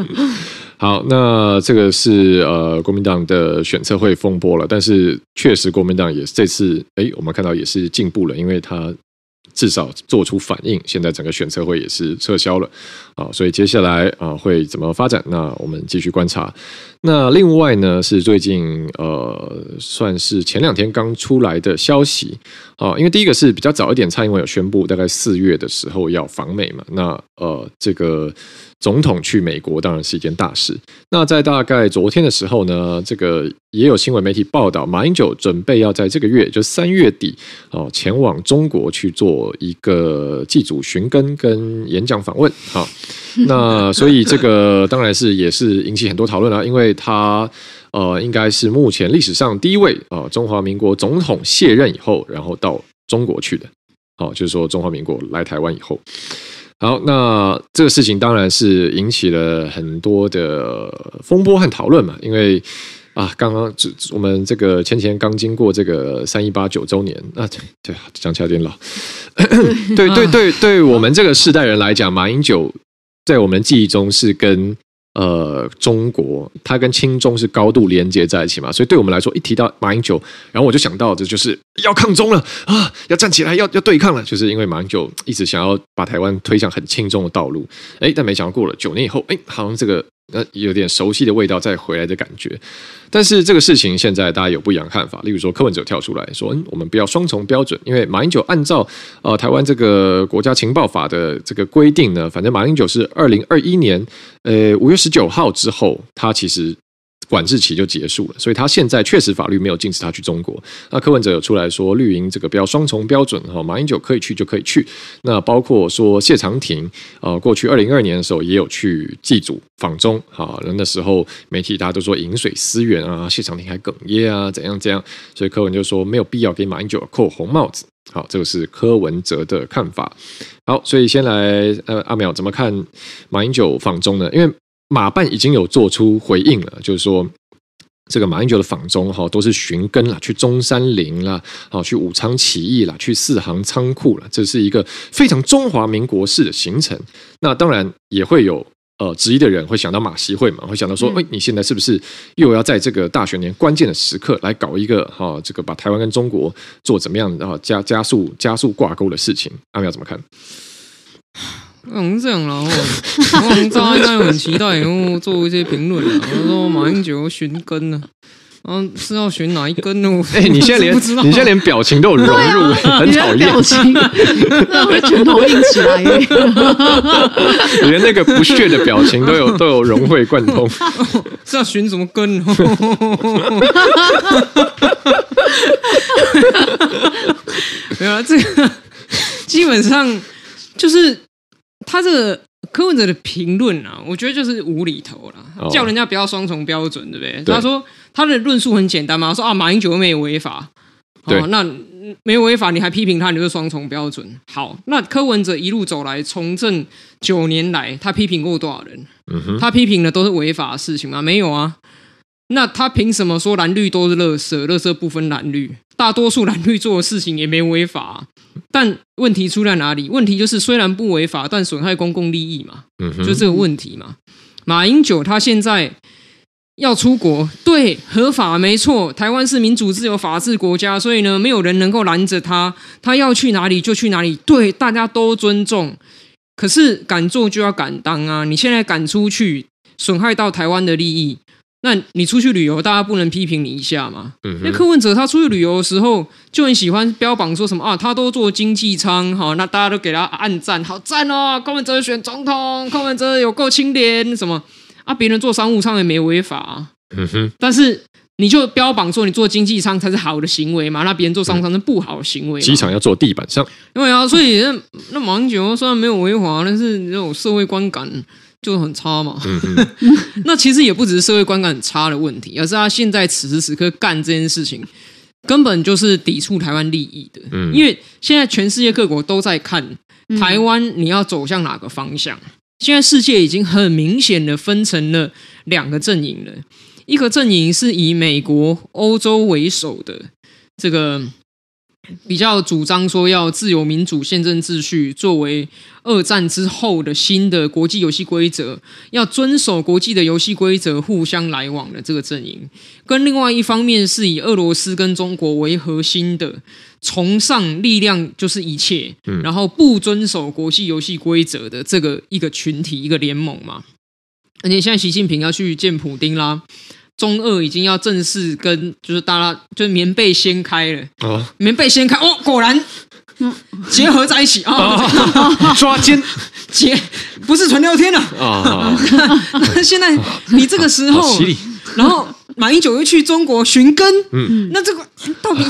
A: 好，那这个是呃国民党的选测会风波了，但是确实国民党也是这次哎，我们看到也是进步了，因为他。至少做出反应，现在整个选测会也是撤销了啊，所以接下来啊会怎么发展？那我们继续观察。那另外呢是最近呃算是前两天刚出来的消息啊，因为第一个是比较早一点，蔡英文有宣布大概四月的时候要访美嘛，那呃这个。总统去美国当然是一件大事。那在大概昨天的时候呢，这个也有新闻媒体报道，马英九准备要在这个月，就三月底哦，前往中国去做一个祭祖寻根跟演讲访问。好，那所以这个当然是也是引起很多讨论啊，因为他呃应该是目前历史上第一位啊中华民国总统卸任以后，然后到中国去的。好，就是说中华民国来台湾以后。好，那这个事情当然是引起了很多的风波和讨论嘛，因为啊，刚刚我们这个前前刚经过这个三一八九周年，啊，对，讲起来有点老，对对对，对我们这个世代人来讲，马英九在我们记忆中是跟。呃，中国它跟亲中是高度连接在一起嘛，所以对我们来说，一提到马英九，然后我就想到这就是要抗中了啊，要站起来，要要对抗了，就是因为马英九一直想要把台湾推向很轻中的道路，哎，但没想到过了九年以后，哎，好像这个。那有点熟悉的味道再回来的感觉，但是这个事情现在大家有不一样的看法。例如说，柯文哲跳出来说：“嗯，我们不要双重标准，因为马英九按照呃台湾这个国家情报法的这个规定呢，反正马英九是二零二一年呃五月十九号之后，他其实。”管制期就结束了，所以他现在确实法律没有禁止他去中国。那柯文哲有出来说绿营这个标双重标准哈，马英九可以去就可以去。那包括说谢长廷，呃，过去二零二二年的时候也有去祭祖访中，哈，那时候媒体大家都说饮水思源啊，谢长廷还哽咽啊，怎样怎样，所以柯文就说没有必要给马英九扣红帽子。好，这个是柯文哲的看法。好，所以先来呃阿苗怎么看马英九访中呢？因为马办已经有做出回应了，就是说，这个马英九的访中哈都是寻根了，去中山陵啦，好去武昌起义啦，去四行仓库了，这是一个非常中华民国式的行程。那当然也会有呃质疑的人会想到马习会嘛，会想到说，哎，你现在是不是又要在这个大选年关键的时刻来搞一个哈这个把台湾跟中国做怎么样然后加加速加速挂钩的事情？阿苗怎么看？
B: 嗯，这样啦，我们大家应该很期待，然后做一些评论啊。我说马英九寻根呢，啊，是要寻哪一根呢？
A: 哎，你现在连你现在连表情都有融入，很讨厌。表情，
C: 那会拳头硬起来。
A: 你连那个不屑的表情都有 都有融会贯通，
B: 是要寻什么根？没有啊，这个基本上就是。他这个柯文哲的评论啊，我觉得就是无厘头了，叫人家不要双重标准，对不对？对，他说他的论述很简单嘛，说啊，马英九又没有违法，哦，那没有违法，你还批评他，你就是双重标准。好，那柯文哲一路走来，从政九年来，他批评过多少人？嗯哼，他批评的都是违法的事情吗？没有啊。那他凭什么说蓝绿都是垃圾？垃圾不分蓝绿，大多数蓝绿做的事情也没违法啊。但问题出在哪里？问题就是虽然不违法，但损害公共利益嘛，就这个问题嘛。马英九他现在要出国，对，合法没错。台湾是民主自由法治国家，所以呢，没有人能够拦着他，他要去哪里就去哪里，对，大家都尊重。可是敢做就要敢当啊！你现在敢出去，损害到台湾的利益。那你出去旅游，大家不能批评你一下吗？
A: 嗯，
B: 那柯文哲他出去旅游的时候就很喜欢标榜说什么啊，他都坐经济舱，好，那大家都给他按赞，好赞哦，柯文哲选总统，柯文哲有够清廉，什么啊，别人坐商务舱也没违法啊，
A: 嗯哼，
B: 但是。你就标榜说你坐经济舱才是好的行为嘛？那别人坐商务舱是不好的行为。
A: 机场要坐地板上，
B: 因为啊，所以那那马英九虽然没有违法，但是那种社会观感就很差嘛。
A: 嗯、
B: 那其实也不只是社会观感很差的问题，而是他现在此时此刻干这件事情，根本就是抵触台湾利益的。
A: 嗯，
B: 因为现在全世界各国都在看台湾，你要走向哪个方向？现在世界已经很明显的分成了两个阵营了。一个阵营是以美国、欧洲为首的，这个比较主张说要自由民主宪政秩序作为二战之后的新的国际游戏规则，要遵守国际的游戏规则，互相来往的这个阵营，跟另外一方面是以俄罗斯跟中国为核心的，崇尚力量就是一切，然后不遵守国际游戏规则的这个一个群体一个联盟嘛。而且现在习近平要去见普丁啦。中二已经要正式跟，就是大家就是棉被掀开了，
A: 哦，
B: 棉被掀开，哦，果然结合在一起啊，
A: 哦、抓奸
B: 结不是纯聊天了啊。那 现在你这个时候，然后马英九又去中国寻根，嗯，那这个到底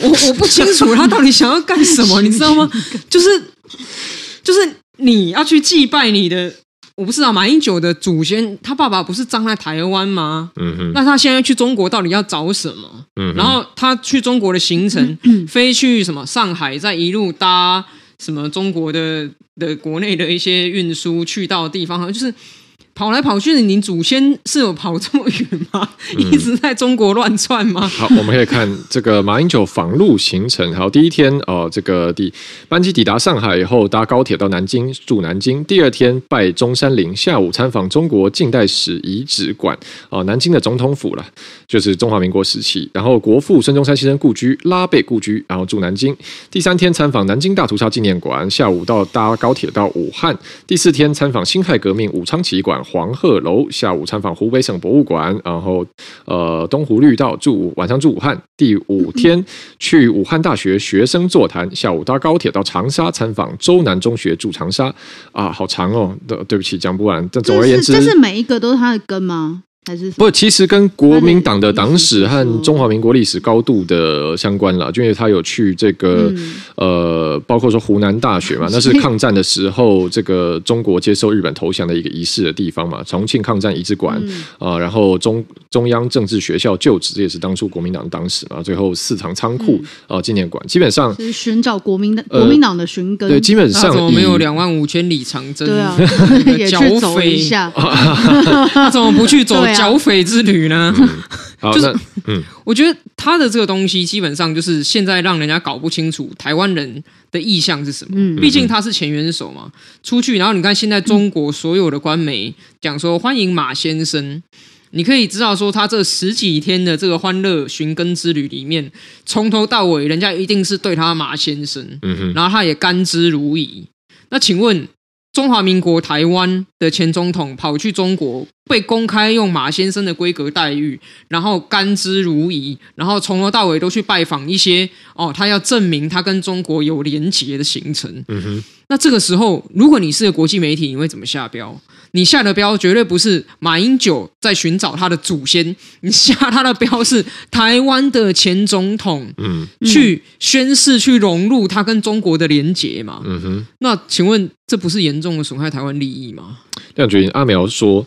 B: 我我不清楚他到底想要干什么，你知道吗？就是就是你要去祭拜你的。我不知道马英九的祖先，他爸爸不是葬在台湾吗？
A: 嗯哼。
B: 那他现在去中国到底要找什么？
A: 嗯。
B: 然后他去中国的行程，嗯、飞去什么上海，再一路搭什么中国的的国内的一些运输去到的地方，好像就是。跑来跑去的，你祖先是有跑这么远吗？嗯、一直在中国乱窜吗？
A: 好，我们可以看这个马英九访陆行程。好，第一天哦、呃，这个第班机抵达上海以后，搭高铁到南京住南京。第二天拜中山陵，下午参访中国近代史遗址馆哦、呃，南京的总统府了，就是中华民国时期。然后国父孙中山先生故居拉贝故居，然后住南京。第三天参访南京大屠杀纪念馆，下午到搭高铁到武汉。第四天参访辛亥革命武昌起义馆。黄鹤楼，下午参访湖北省博物馆，然后呃东湖绿道住晚上住武汉。第五天去武汉大学学生座谈，下午搭高铁到长沙参访周南中学住长沙啊，好长哦，对对不起讲不完。但总而言之，
C: 这是每一个都是他的根吗？还是
A: 不，其实跟国民党的党史和中华民国历史高度的相关了，就因为他有去这个、嗯、呃，包括说湖南大学嘛，那是抗战的时候，这个中国接受日本投降的一个仪式的地方嘛，重庆抗战遗址馆啊、呃，然后中中央政治学校旧址，这也是当初国民党的党史嘛，最后四行仓库啊纪念馆，基本上
C: 是寻找国民的国民党的寻根、
A: 呃，对，基本上
B: 怎么没有两万五千里长征？
C: 对啊，也
B: 去
C: 走一下，
B: 他怎么不去走？剿匪之旅呢？
A: 嗯、
B: 就是，
A: 嗯，
B: 我觉得他的这个东西基本上就是现在让人家搞不清楚台湾人的意向是什么。嗯，毕竟他是前元首嘛，出去，然后你看现在中国所有的官媒讲说欢迎马先生，你可以知道说他这十几天的这个欢乐寻根之旅里面，从头到尾人家一定是对他马先生，
A: 嗯哼，
B: 然后他也甘之如饴。那请问？中华民国台湾的前总统跑去中国，被公开用马先生的规格待遇，然后甘之如饴，然后从头到尾都去拜访一些哦，他要证明他跟中国有连结的行程。
A: 嗯哼，
B: 那这个时候，如果你是个国际媒体，你会怎么下标？你下的标绝对不是马英九在寻找他的祖先，你下他的标是台湾的前总统，
A: 嗯，
B: 去宣誓去融入他跟中国的连结嘛，
A: 嗯哼，
B: 那请问这不是严重的损害台湾利益吗？
A: 亮君阿苗说。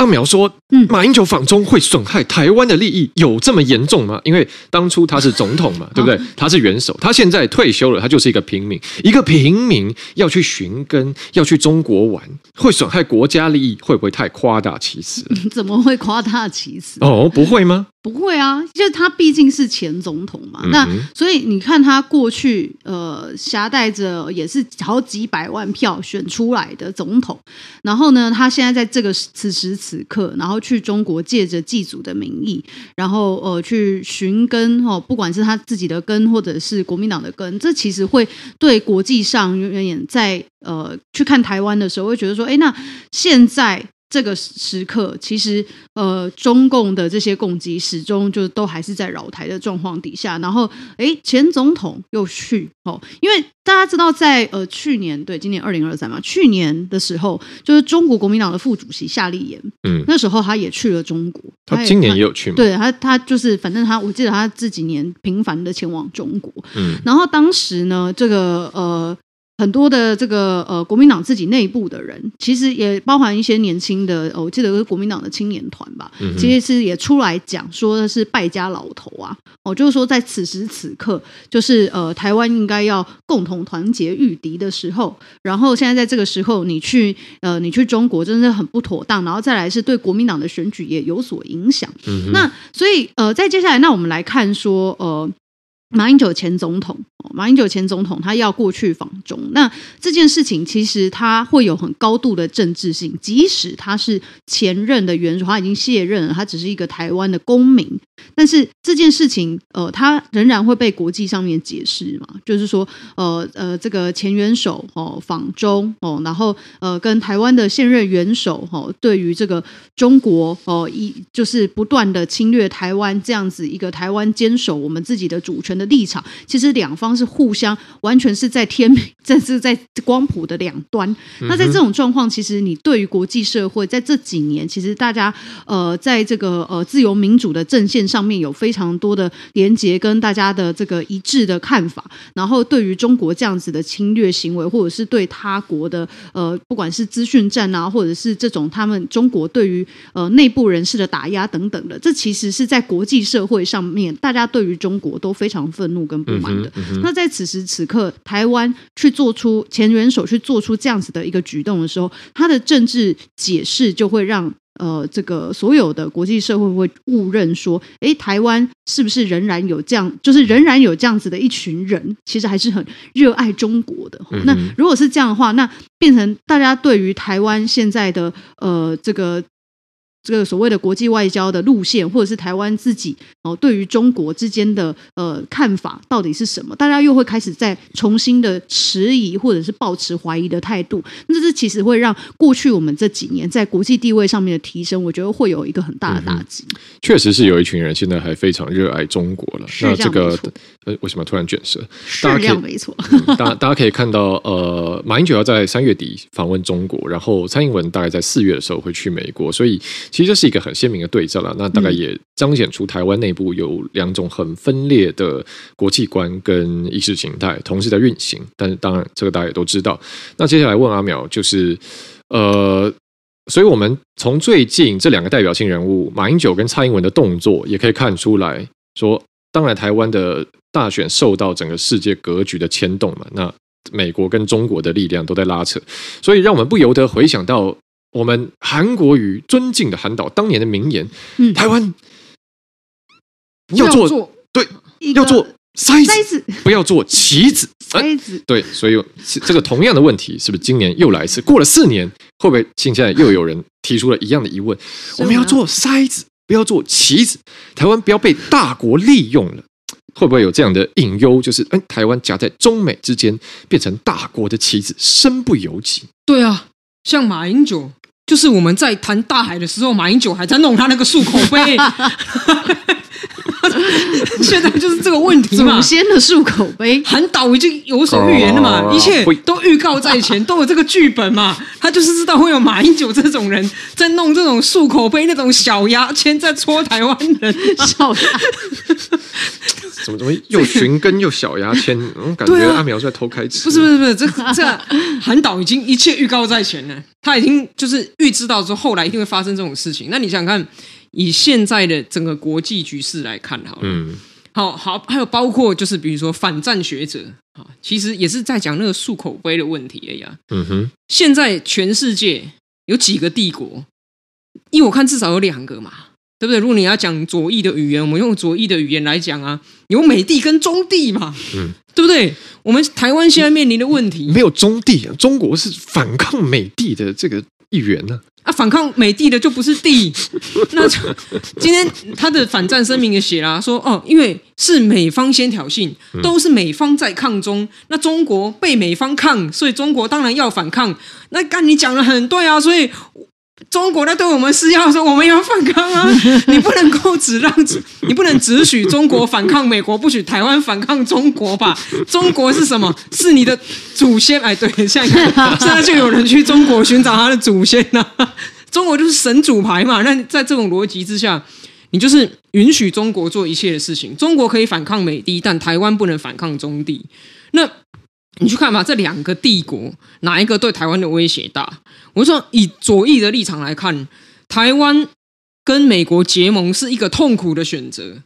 A: 阿苗说：“马英九访中会损害台湾的利益，有这么严重吗？因为当初他是总统嘛，对不对？他是元首，他现在退休了，他就是一个平民。一个平民要去寻根，要去中国玩，会损害国家利益，会不会太夸大其词？
C: 怎么会夸大其词？
A: 哦，不会吗？”
C: 不会啊，就是他毕竟是前总统嘛，嗯、那所以你看他过去呃挟带着也是好几百万票选出来的总统，然后呢，他现在在这个此时此刻，然后去中国借着祭祖的名义，然后呃去寻根哦，不管是他自己的根或者是国民党的根，这其实会对国际上远远在呃去看台湾的时候会觉得说，哎，那现在。这个时刻，其实呃，中共的这些攻击始终就都还是在扰台的状况底下。然后，哎，前总统又去哦，因为大家知道在，在呃去年对今年二零二三嘛，去年的时候，就是中国国民党的副主席夏立言，嗯，那时候他也去了中国，
A: 他今年也有去吗？
C: 对他，他就是反正他，我记得他这几年频繁的前往中国，嗯，然后当时呢，这个呃。很多的这个呃，国民党自己内部的人，其实也包含一些年轻的，我记得是国民党的青年团吧，嗯、其实是也出来讲说的是败家老头啊，哦，就是说在此时此刻，就是呃，台湾应该要共同团结御敌的时候，然后现在在这个时候，你去呃，你去中国真的很不妥当，然后再来是对国民党的选举也有所影响。嗯、那所以呃，在接下来，那我们来看说呃。马英九前总统，马英九前总统，他要过去访中，那这件事情其实他会有很高度的政治性，即使他是前任的元首，他已经卸任了，他只是一个台湾的公民。但是这件事情，呃，他仍然会被国际上面解释嘛，就是说，呃呃，这个前元首哦访中哦，然后呃跟台湾的现任元首哦，对于这个中国哦一就是不断的侵略台湾这样子一个台湾坚守我们自己的主权的立场，其实两方是互相完全是在天平，在这在光谱的两端。那在这种状况，其实你对于国际社会在这几年，其实大家呃在这个呃自由民主的阵线上面有非常多的连结，跟大家的这个一致的看法。然后对于中国这样子的侵略行为，或者是对他国的呃，不管是资讯战啊，或者是这种他们中国对于呃内部人士的打压等等的，这其实是在国际社会上面，大家对于中国都非常愤怒跟不满的。嗯嗯、那在此时此刻，台湾去做出前元首去做出这样子的一个举动的时候，他的政治解释就会让。呃，这个所有的国际社会会误认说，诶，台湾是不是仍然有这样，就是仍然有这样子的一群人，其实还是很热爱中国的。嗯、那如果是这样的话，那变成大家对于台湾现在的呃这个。这个所谓的国际外交的路线，或者是台湾自己哦，对于中国之间的呃看法到底是什么？大家又会开始再重新的迟疑，或者是抱持怀疑的态度。那这其实会让过去我们这几年在国际地位上面的提升，我觉得会有一个很大的打击。嗯、
A: 确实是有一群人现在还非常热爱中国了。那这个呃，为什么突然卷舌？
C: 是这样没错。
A: 大家大家可以看到，呃，马英九要在三月底访问中国，然后蔡英文大概在四月的时候会去美国，所以。其实这是一个很鲜明的对照了，那大概也彰显出台湾内部有两种很分裂的国际观跟意识形态同时在运行。但是当然，这个大家也都知道。那接下来问阿苗，就是呃，所以我们从最近这两个代表性人物马英九跟蔡英文的动作，也可以看出来说，当然台湾的大选受到整个世界格局的牵动嘛，那美国跟中国的力量都在拉扯，所以让我们不由得回想到。我们韩国瑜尊敬的韩导当年的名言：“嗯、台湾要做，要做对，要做筛子，子不要做棋子。筛子对，所以这个同样的问题，是不是今年又来一次？过了四年，会不会现在又有人提出了一样的疑问？我们要做筛子，不要做棋子。台湾不要被大国利用了，会不会有这样的隐忧？就是，哎，台湾夹在中美之间，变成大国的棋子，身不由己。
B: 对啊，像马英九。”就是我们在谈大海的时候，马英九还在弄他那个漱口杯，现在就是这个问题嘛。
C: 祖先的漱口杯，
B: 韩导已经有所预言了嘛，一切都预告在前，都有这个剧本嘛。他就是知道会有马英九这种人在弄这种漱口杯那种小牙签，在戳台湾人小牙。
A: 怎么怎么又寻根又小牙签？我感觉阿苗是在偷开吃。
B: 不是不是不是，这这韩导已经一切预告在前了，他已经就是预知到说后来一定会发生这种事情。那你想想看，以现在的整个国际局势来看，好了，嗯，好好，还有包括就是比如说反战学者啊，其实也是在讲那个漱口杯的问题而已啊。嗯哼，现在全世界有几个帝国？因为我看至少有两个嘛。对不对？如果你要讲左翼的语言，我们用左翼的语言来讲啊，有美帝跟中帝嘛，嗯，对不对？我们台湾现在面临的问题
A: 没有中帝啊，中国是反抗美帝的这个一员呢。
B: 啊，反抗美帝的就不是帝。那就今天他的反战声明也写了，说哦，因为是美方先挑衅，都是美方在抗中，那中国被美方抗，所以中国当然要反抗。那干你讲的很对啊，所以。中国在对我们施压的时候，我们也要反抗啊！你不能够只让，你不能只许中国反抗美国，不许台湾反抗中国吧？中国是什么？是你的祖先？哎，对，现在现在就有人去中国寻找他的祖先呐、啊。中国就是神主牌嘛。那在这种逻辑之下，你就是允许中国做一切的事情。中国可以反抗美帝，但台湾不能反抗中帝。那你去看吧，这两个帝国哪一个对台湾的威胁大？我说，以左翼的立场来看，台湾跟美国结盟是一个痛苦的选择，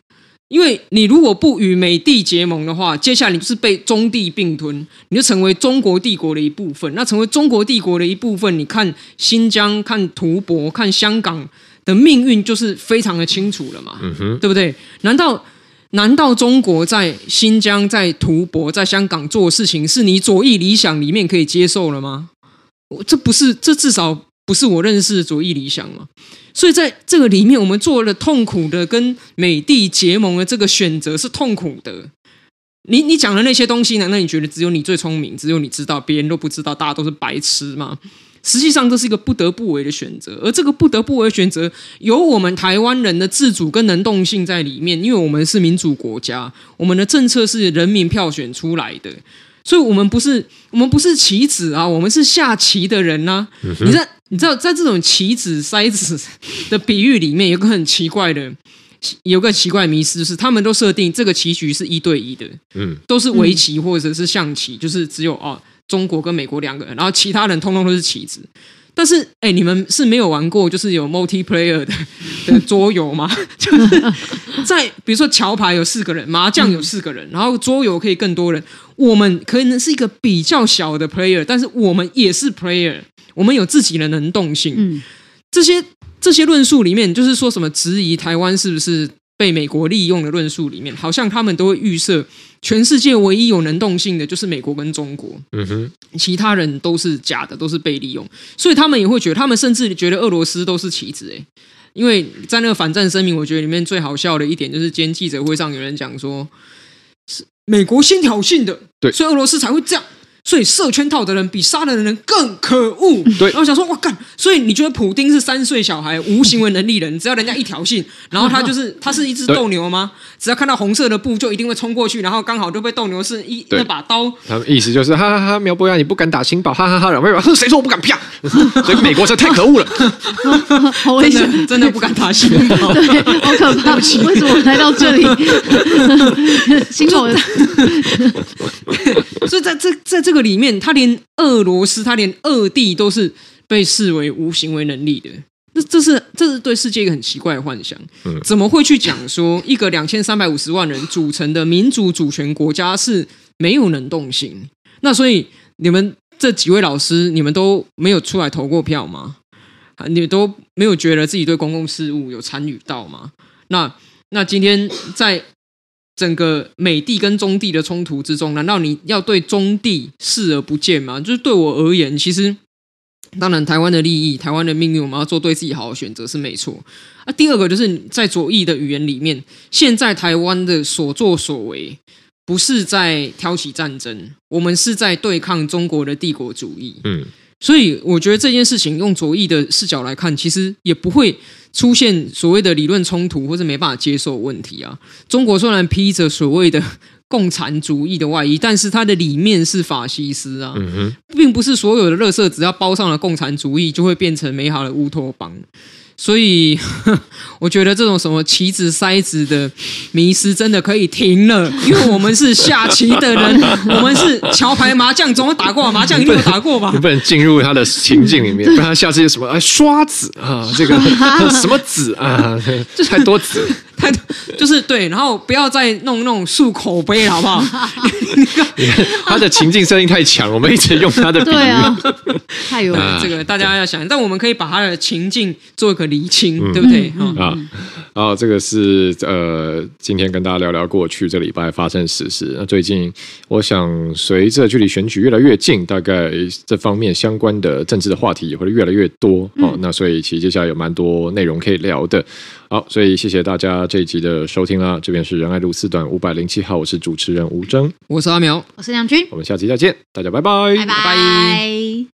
B: 因为你如果不与美帝结盟的话，接下来你就是被中帝并吞，你就成为中国帝国的一部分。那成为中国帝国的一部分，你看新疆、看吐蕃、看香港的命运就是非常的清楚了嘛，对不对？难道难道中国在新疆、在吐蕃、在香港做事情，是你左翼理想里面可以接受了吗？这不是，这至少不是我认识的左翼理想嘛。所以在这个里面，我们做了痛苦的跟美帝结盟的这个选择是痛苦的。你你讲的那些东西，难道你觉得只有你最聪明，只有你知道，别人都不知道，大家都是白痴吗？实际上，这是一个不得不为的选择，而这个不得不为的选择，有我们台湾人的自主跟能动性在里面，因为我们是民主国家，我们的政策是人民票选出来的。所以，我们不是我们不是棋子啊，我们是下棋的人呐、啊嗯。你在你知道，在这种棋子筛子的比喻里面，有个很奇怪的，有个奇怪的迷思，就是他们都设定这个棋局是一对一的，嗯，都是围棋或者是象棋，就是只有哦中国跟美国两个人，然后其他人通通都是棋子。但是，哎，你们是没有玩过就是有 multiplayer 的 的桌游吗？就是在比如说桥牌有四个人，麻将有四个人，然后桌游可以更多人。我们可能是一个比较小的 player，但是我们也是 player，我们有自己的能动性。嗯，这些这些论述里面，就是说什么质疑台湾是不是被美国利用的论述里面，好像他们都会预设全世界唯一有能动性的就是美国跟中国。嗯哼，其他人都是假的，都是被利用，所以他们也会觉得，他们甚至觉得俄罗斯都是棋子。诶，因为在那个反战声明，我觉得里面最好笑的一点就是，今天记者会上有人讲说。是美国先挑衅的，对，所以俄罗斯才会这样。所以设圈套的人比杀人的人更可恶。对，然后想说，我干！所以你觉得普丁是三岁小孩，无行为能力人？只要人家一挑衅，然后他就是 他是一只斗牛吗？只要看到红色的布，就一定会冲过去，然后刚好就被斗牛士一那把刀。
A: 他们意思就是，哈哈哈，苗博雅，你不敢打新堡，哈哈哈，苗博雅，谁说我不敢？啪！所以美国这太可恶了，
C: 好危险，
B: 真的不敢打新堡，
C: 对，好可怕。为什么来到这里？新堡，
B: 所以在这在这。这个里面，他连俄罗斯，他连俄帝都是被视为无行为能力的。那这是这是对世界一个很奇怪的幻想。嗯，怎么会去讲说一个两千三百五十万人组成的民主主权国家是没有能动性？那所以你们这几位老师，你们都没有出来投过票吗？啊你们都没有觉得自己对公共事务有参与到吗？那那今天在。整个美帝跟中帝的冲突之中，难道你要对中帝视而不见吗？就是对我而言，其实当然台湾的利益、台湾的命运，我们要做对自己好的选择是没错。啊，第二个就是在左翼的语言里面，现在台湾的所作所为不是在挑起战争，我们是在对抗中国的帝国主义。嗯。所以我觉得这件事情用左翼的视角来看，其实也不会出现所谓的理论冲突或者没办法接受问题啊。中国虽然披着所谓的共产主义的外衣，但是它的里面是法西斯啊，并不是所有的垃圾只要包上了共产主义就会变成美好的乌托邦。所以，我觉得这种什么棋子筛子的迷失真的可以停了，因为我们是下棋的人，我们是桥牌麻将，总会打过麻将，一定有打过吧？
A: 你不能进入他的情境里面，不然他下次有什么哎刷子啊，这个什么子啊，这太多子。
B: 他就是对，然后不要再弄那种漱口杯，好不好？
A: 他的情境设定太强，我们一直用他的 比喻，啊、
C: 太有
B: 这个大家要想，但我们可以把他的情境做一个厘清，嗯、对不对？
A: 嗯、啊，然后这个是呃，今天跟大家聊聊过去这礼拜发生时事。那最近，我想随着距离选举越来越近，大概这方面相关的政治的话题也会越来越多。哦、嗯，那所以其实接下来有蛮多内容可以聊的。好，所以谢谢大家这一集的收听啦。这边是仁爱路四段五百零七号，我是主持人吴峥，
B: 我是阿苗，
C: 我是梁军，
A: 我们下期再见，大家拜拜，
C: 拜拜。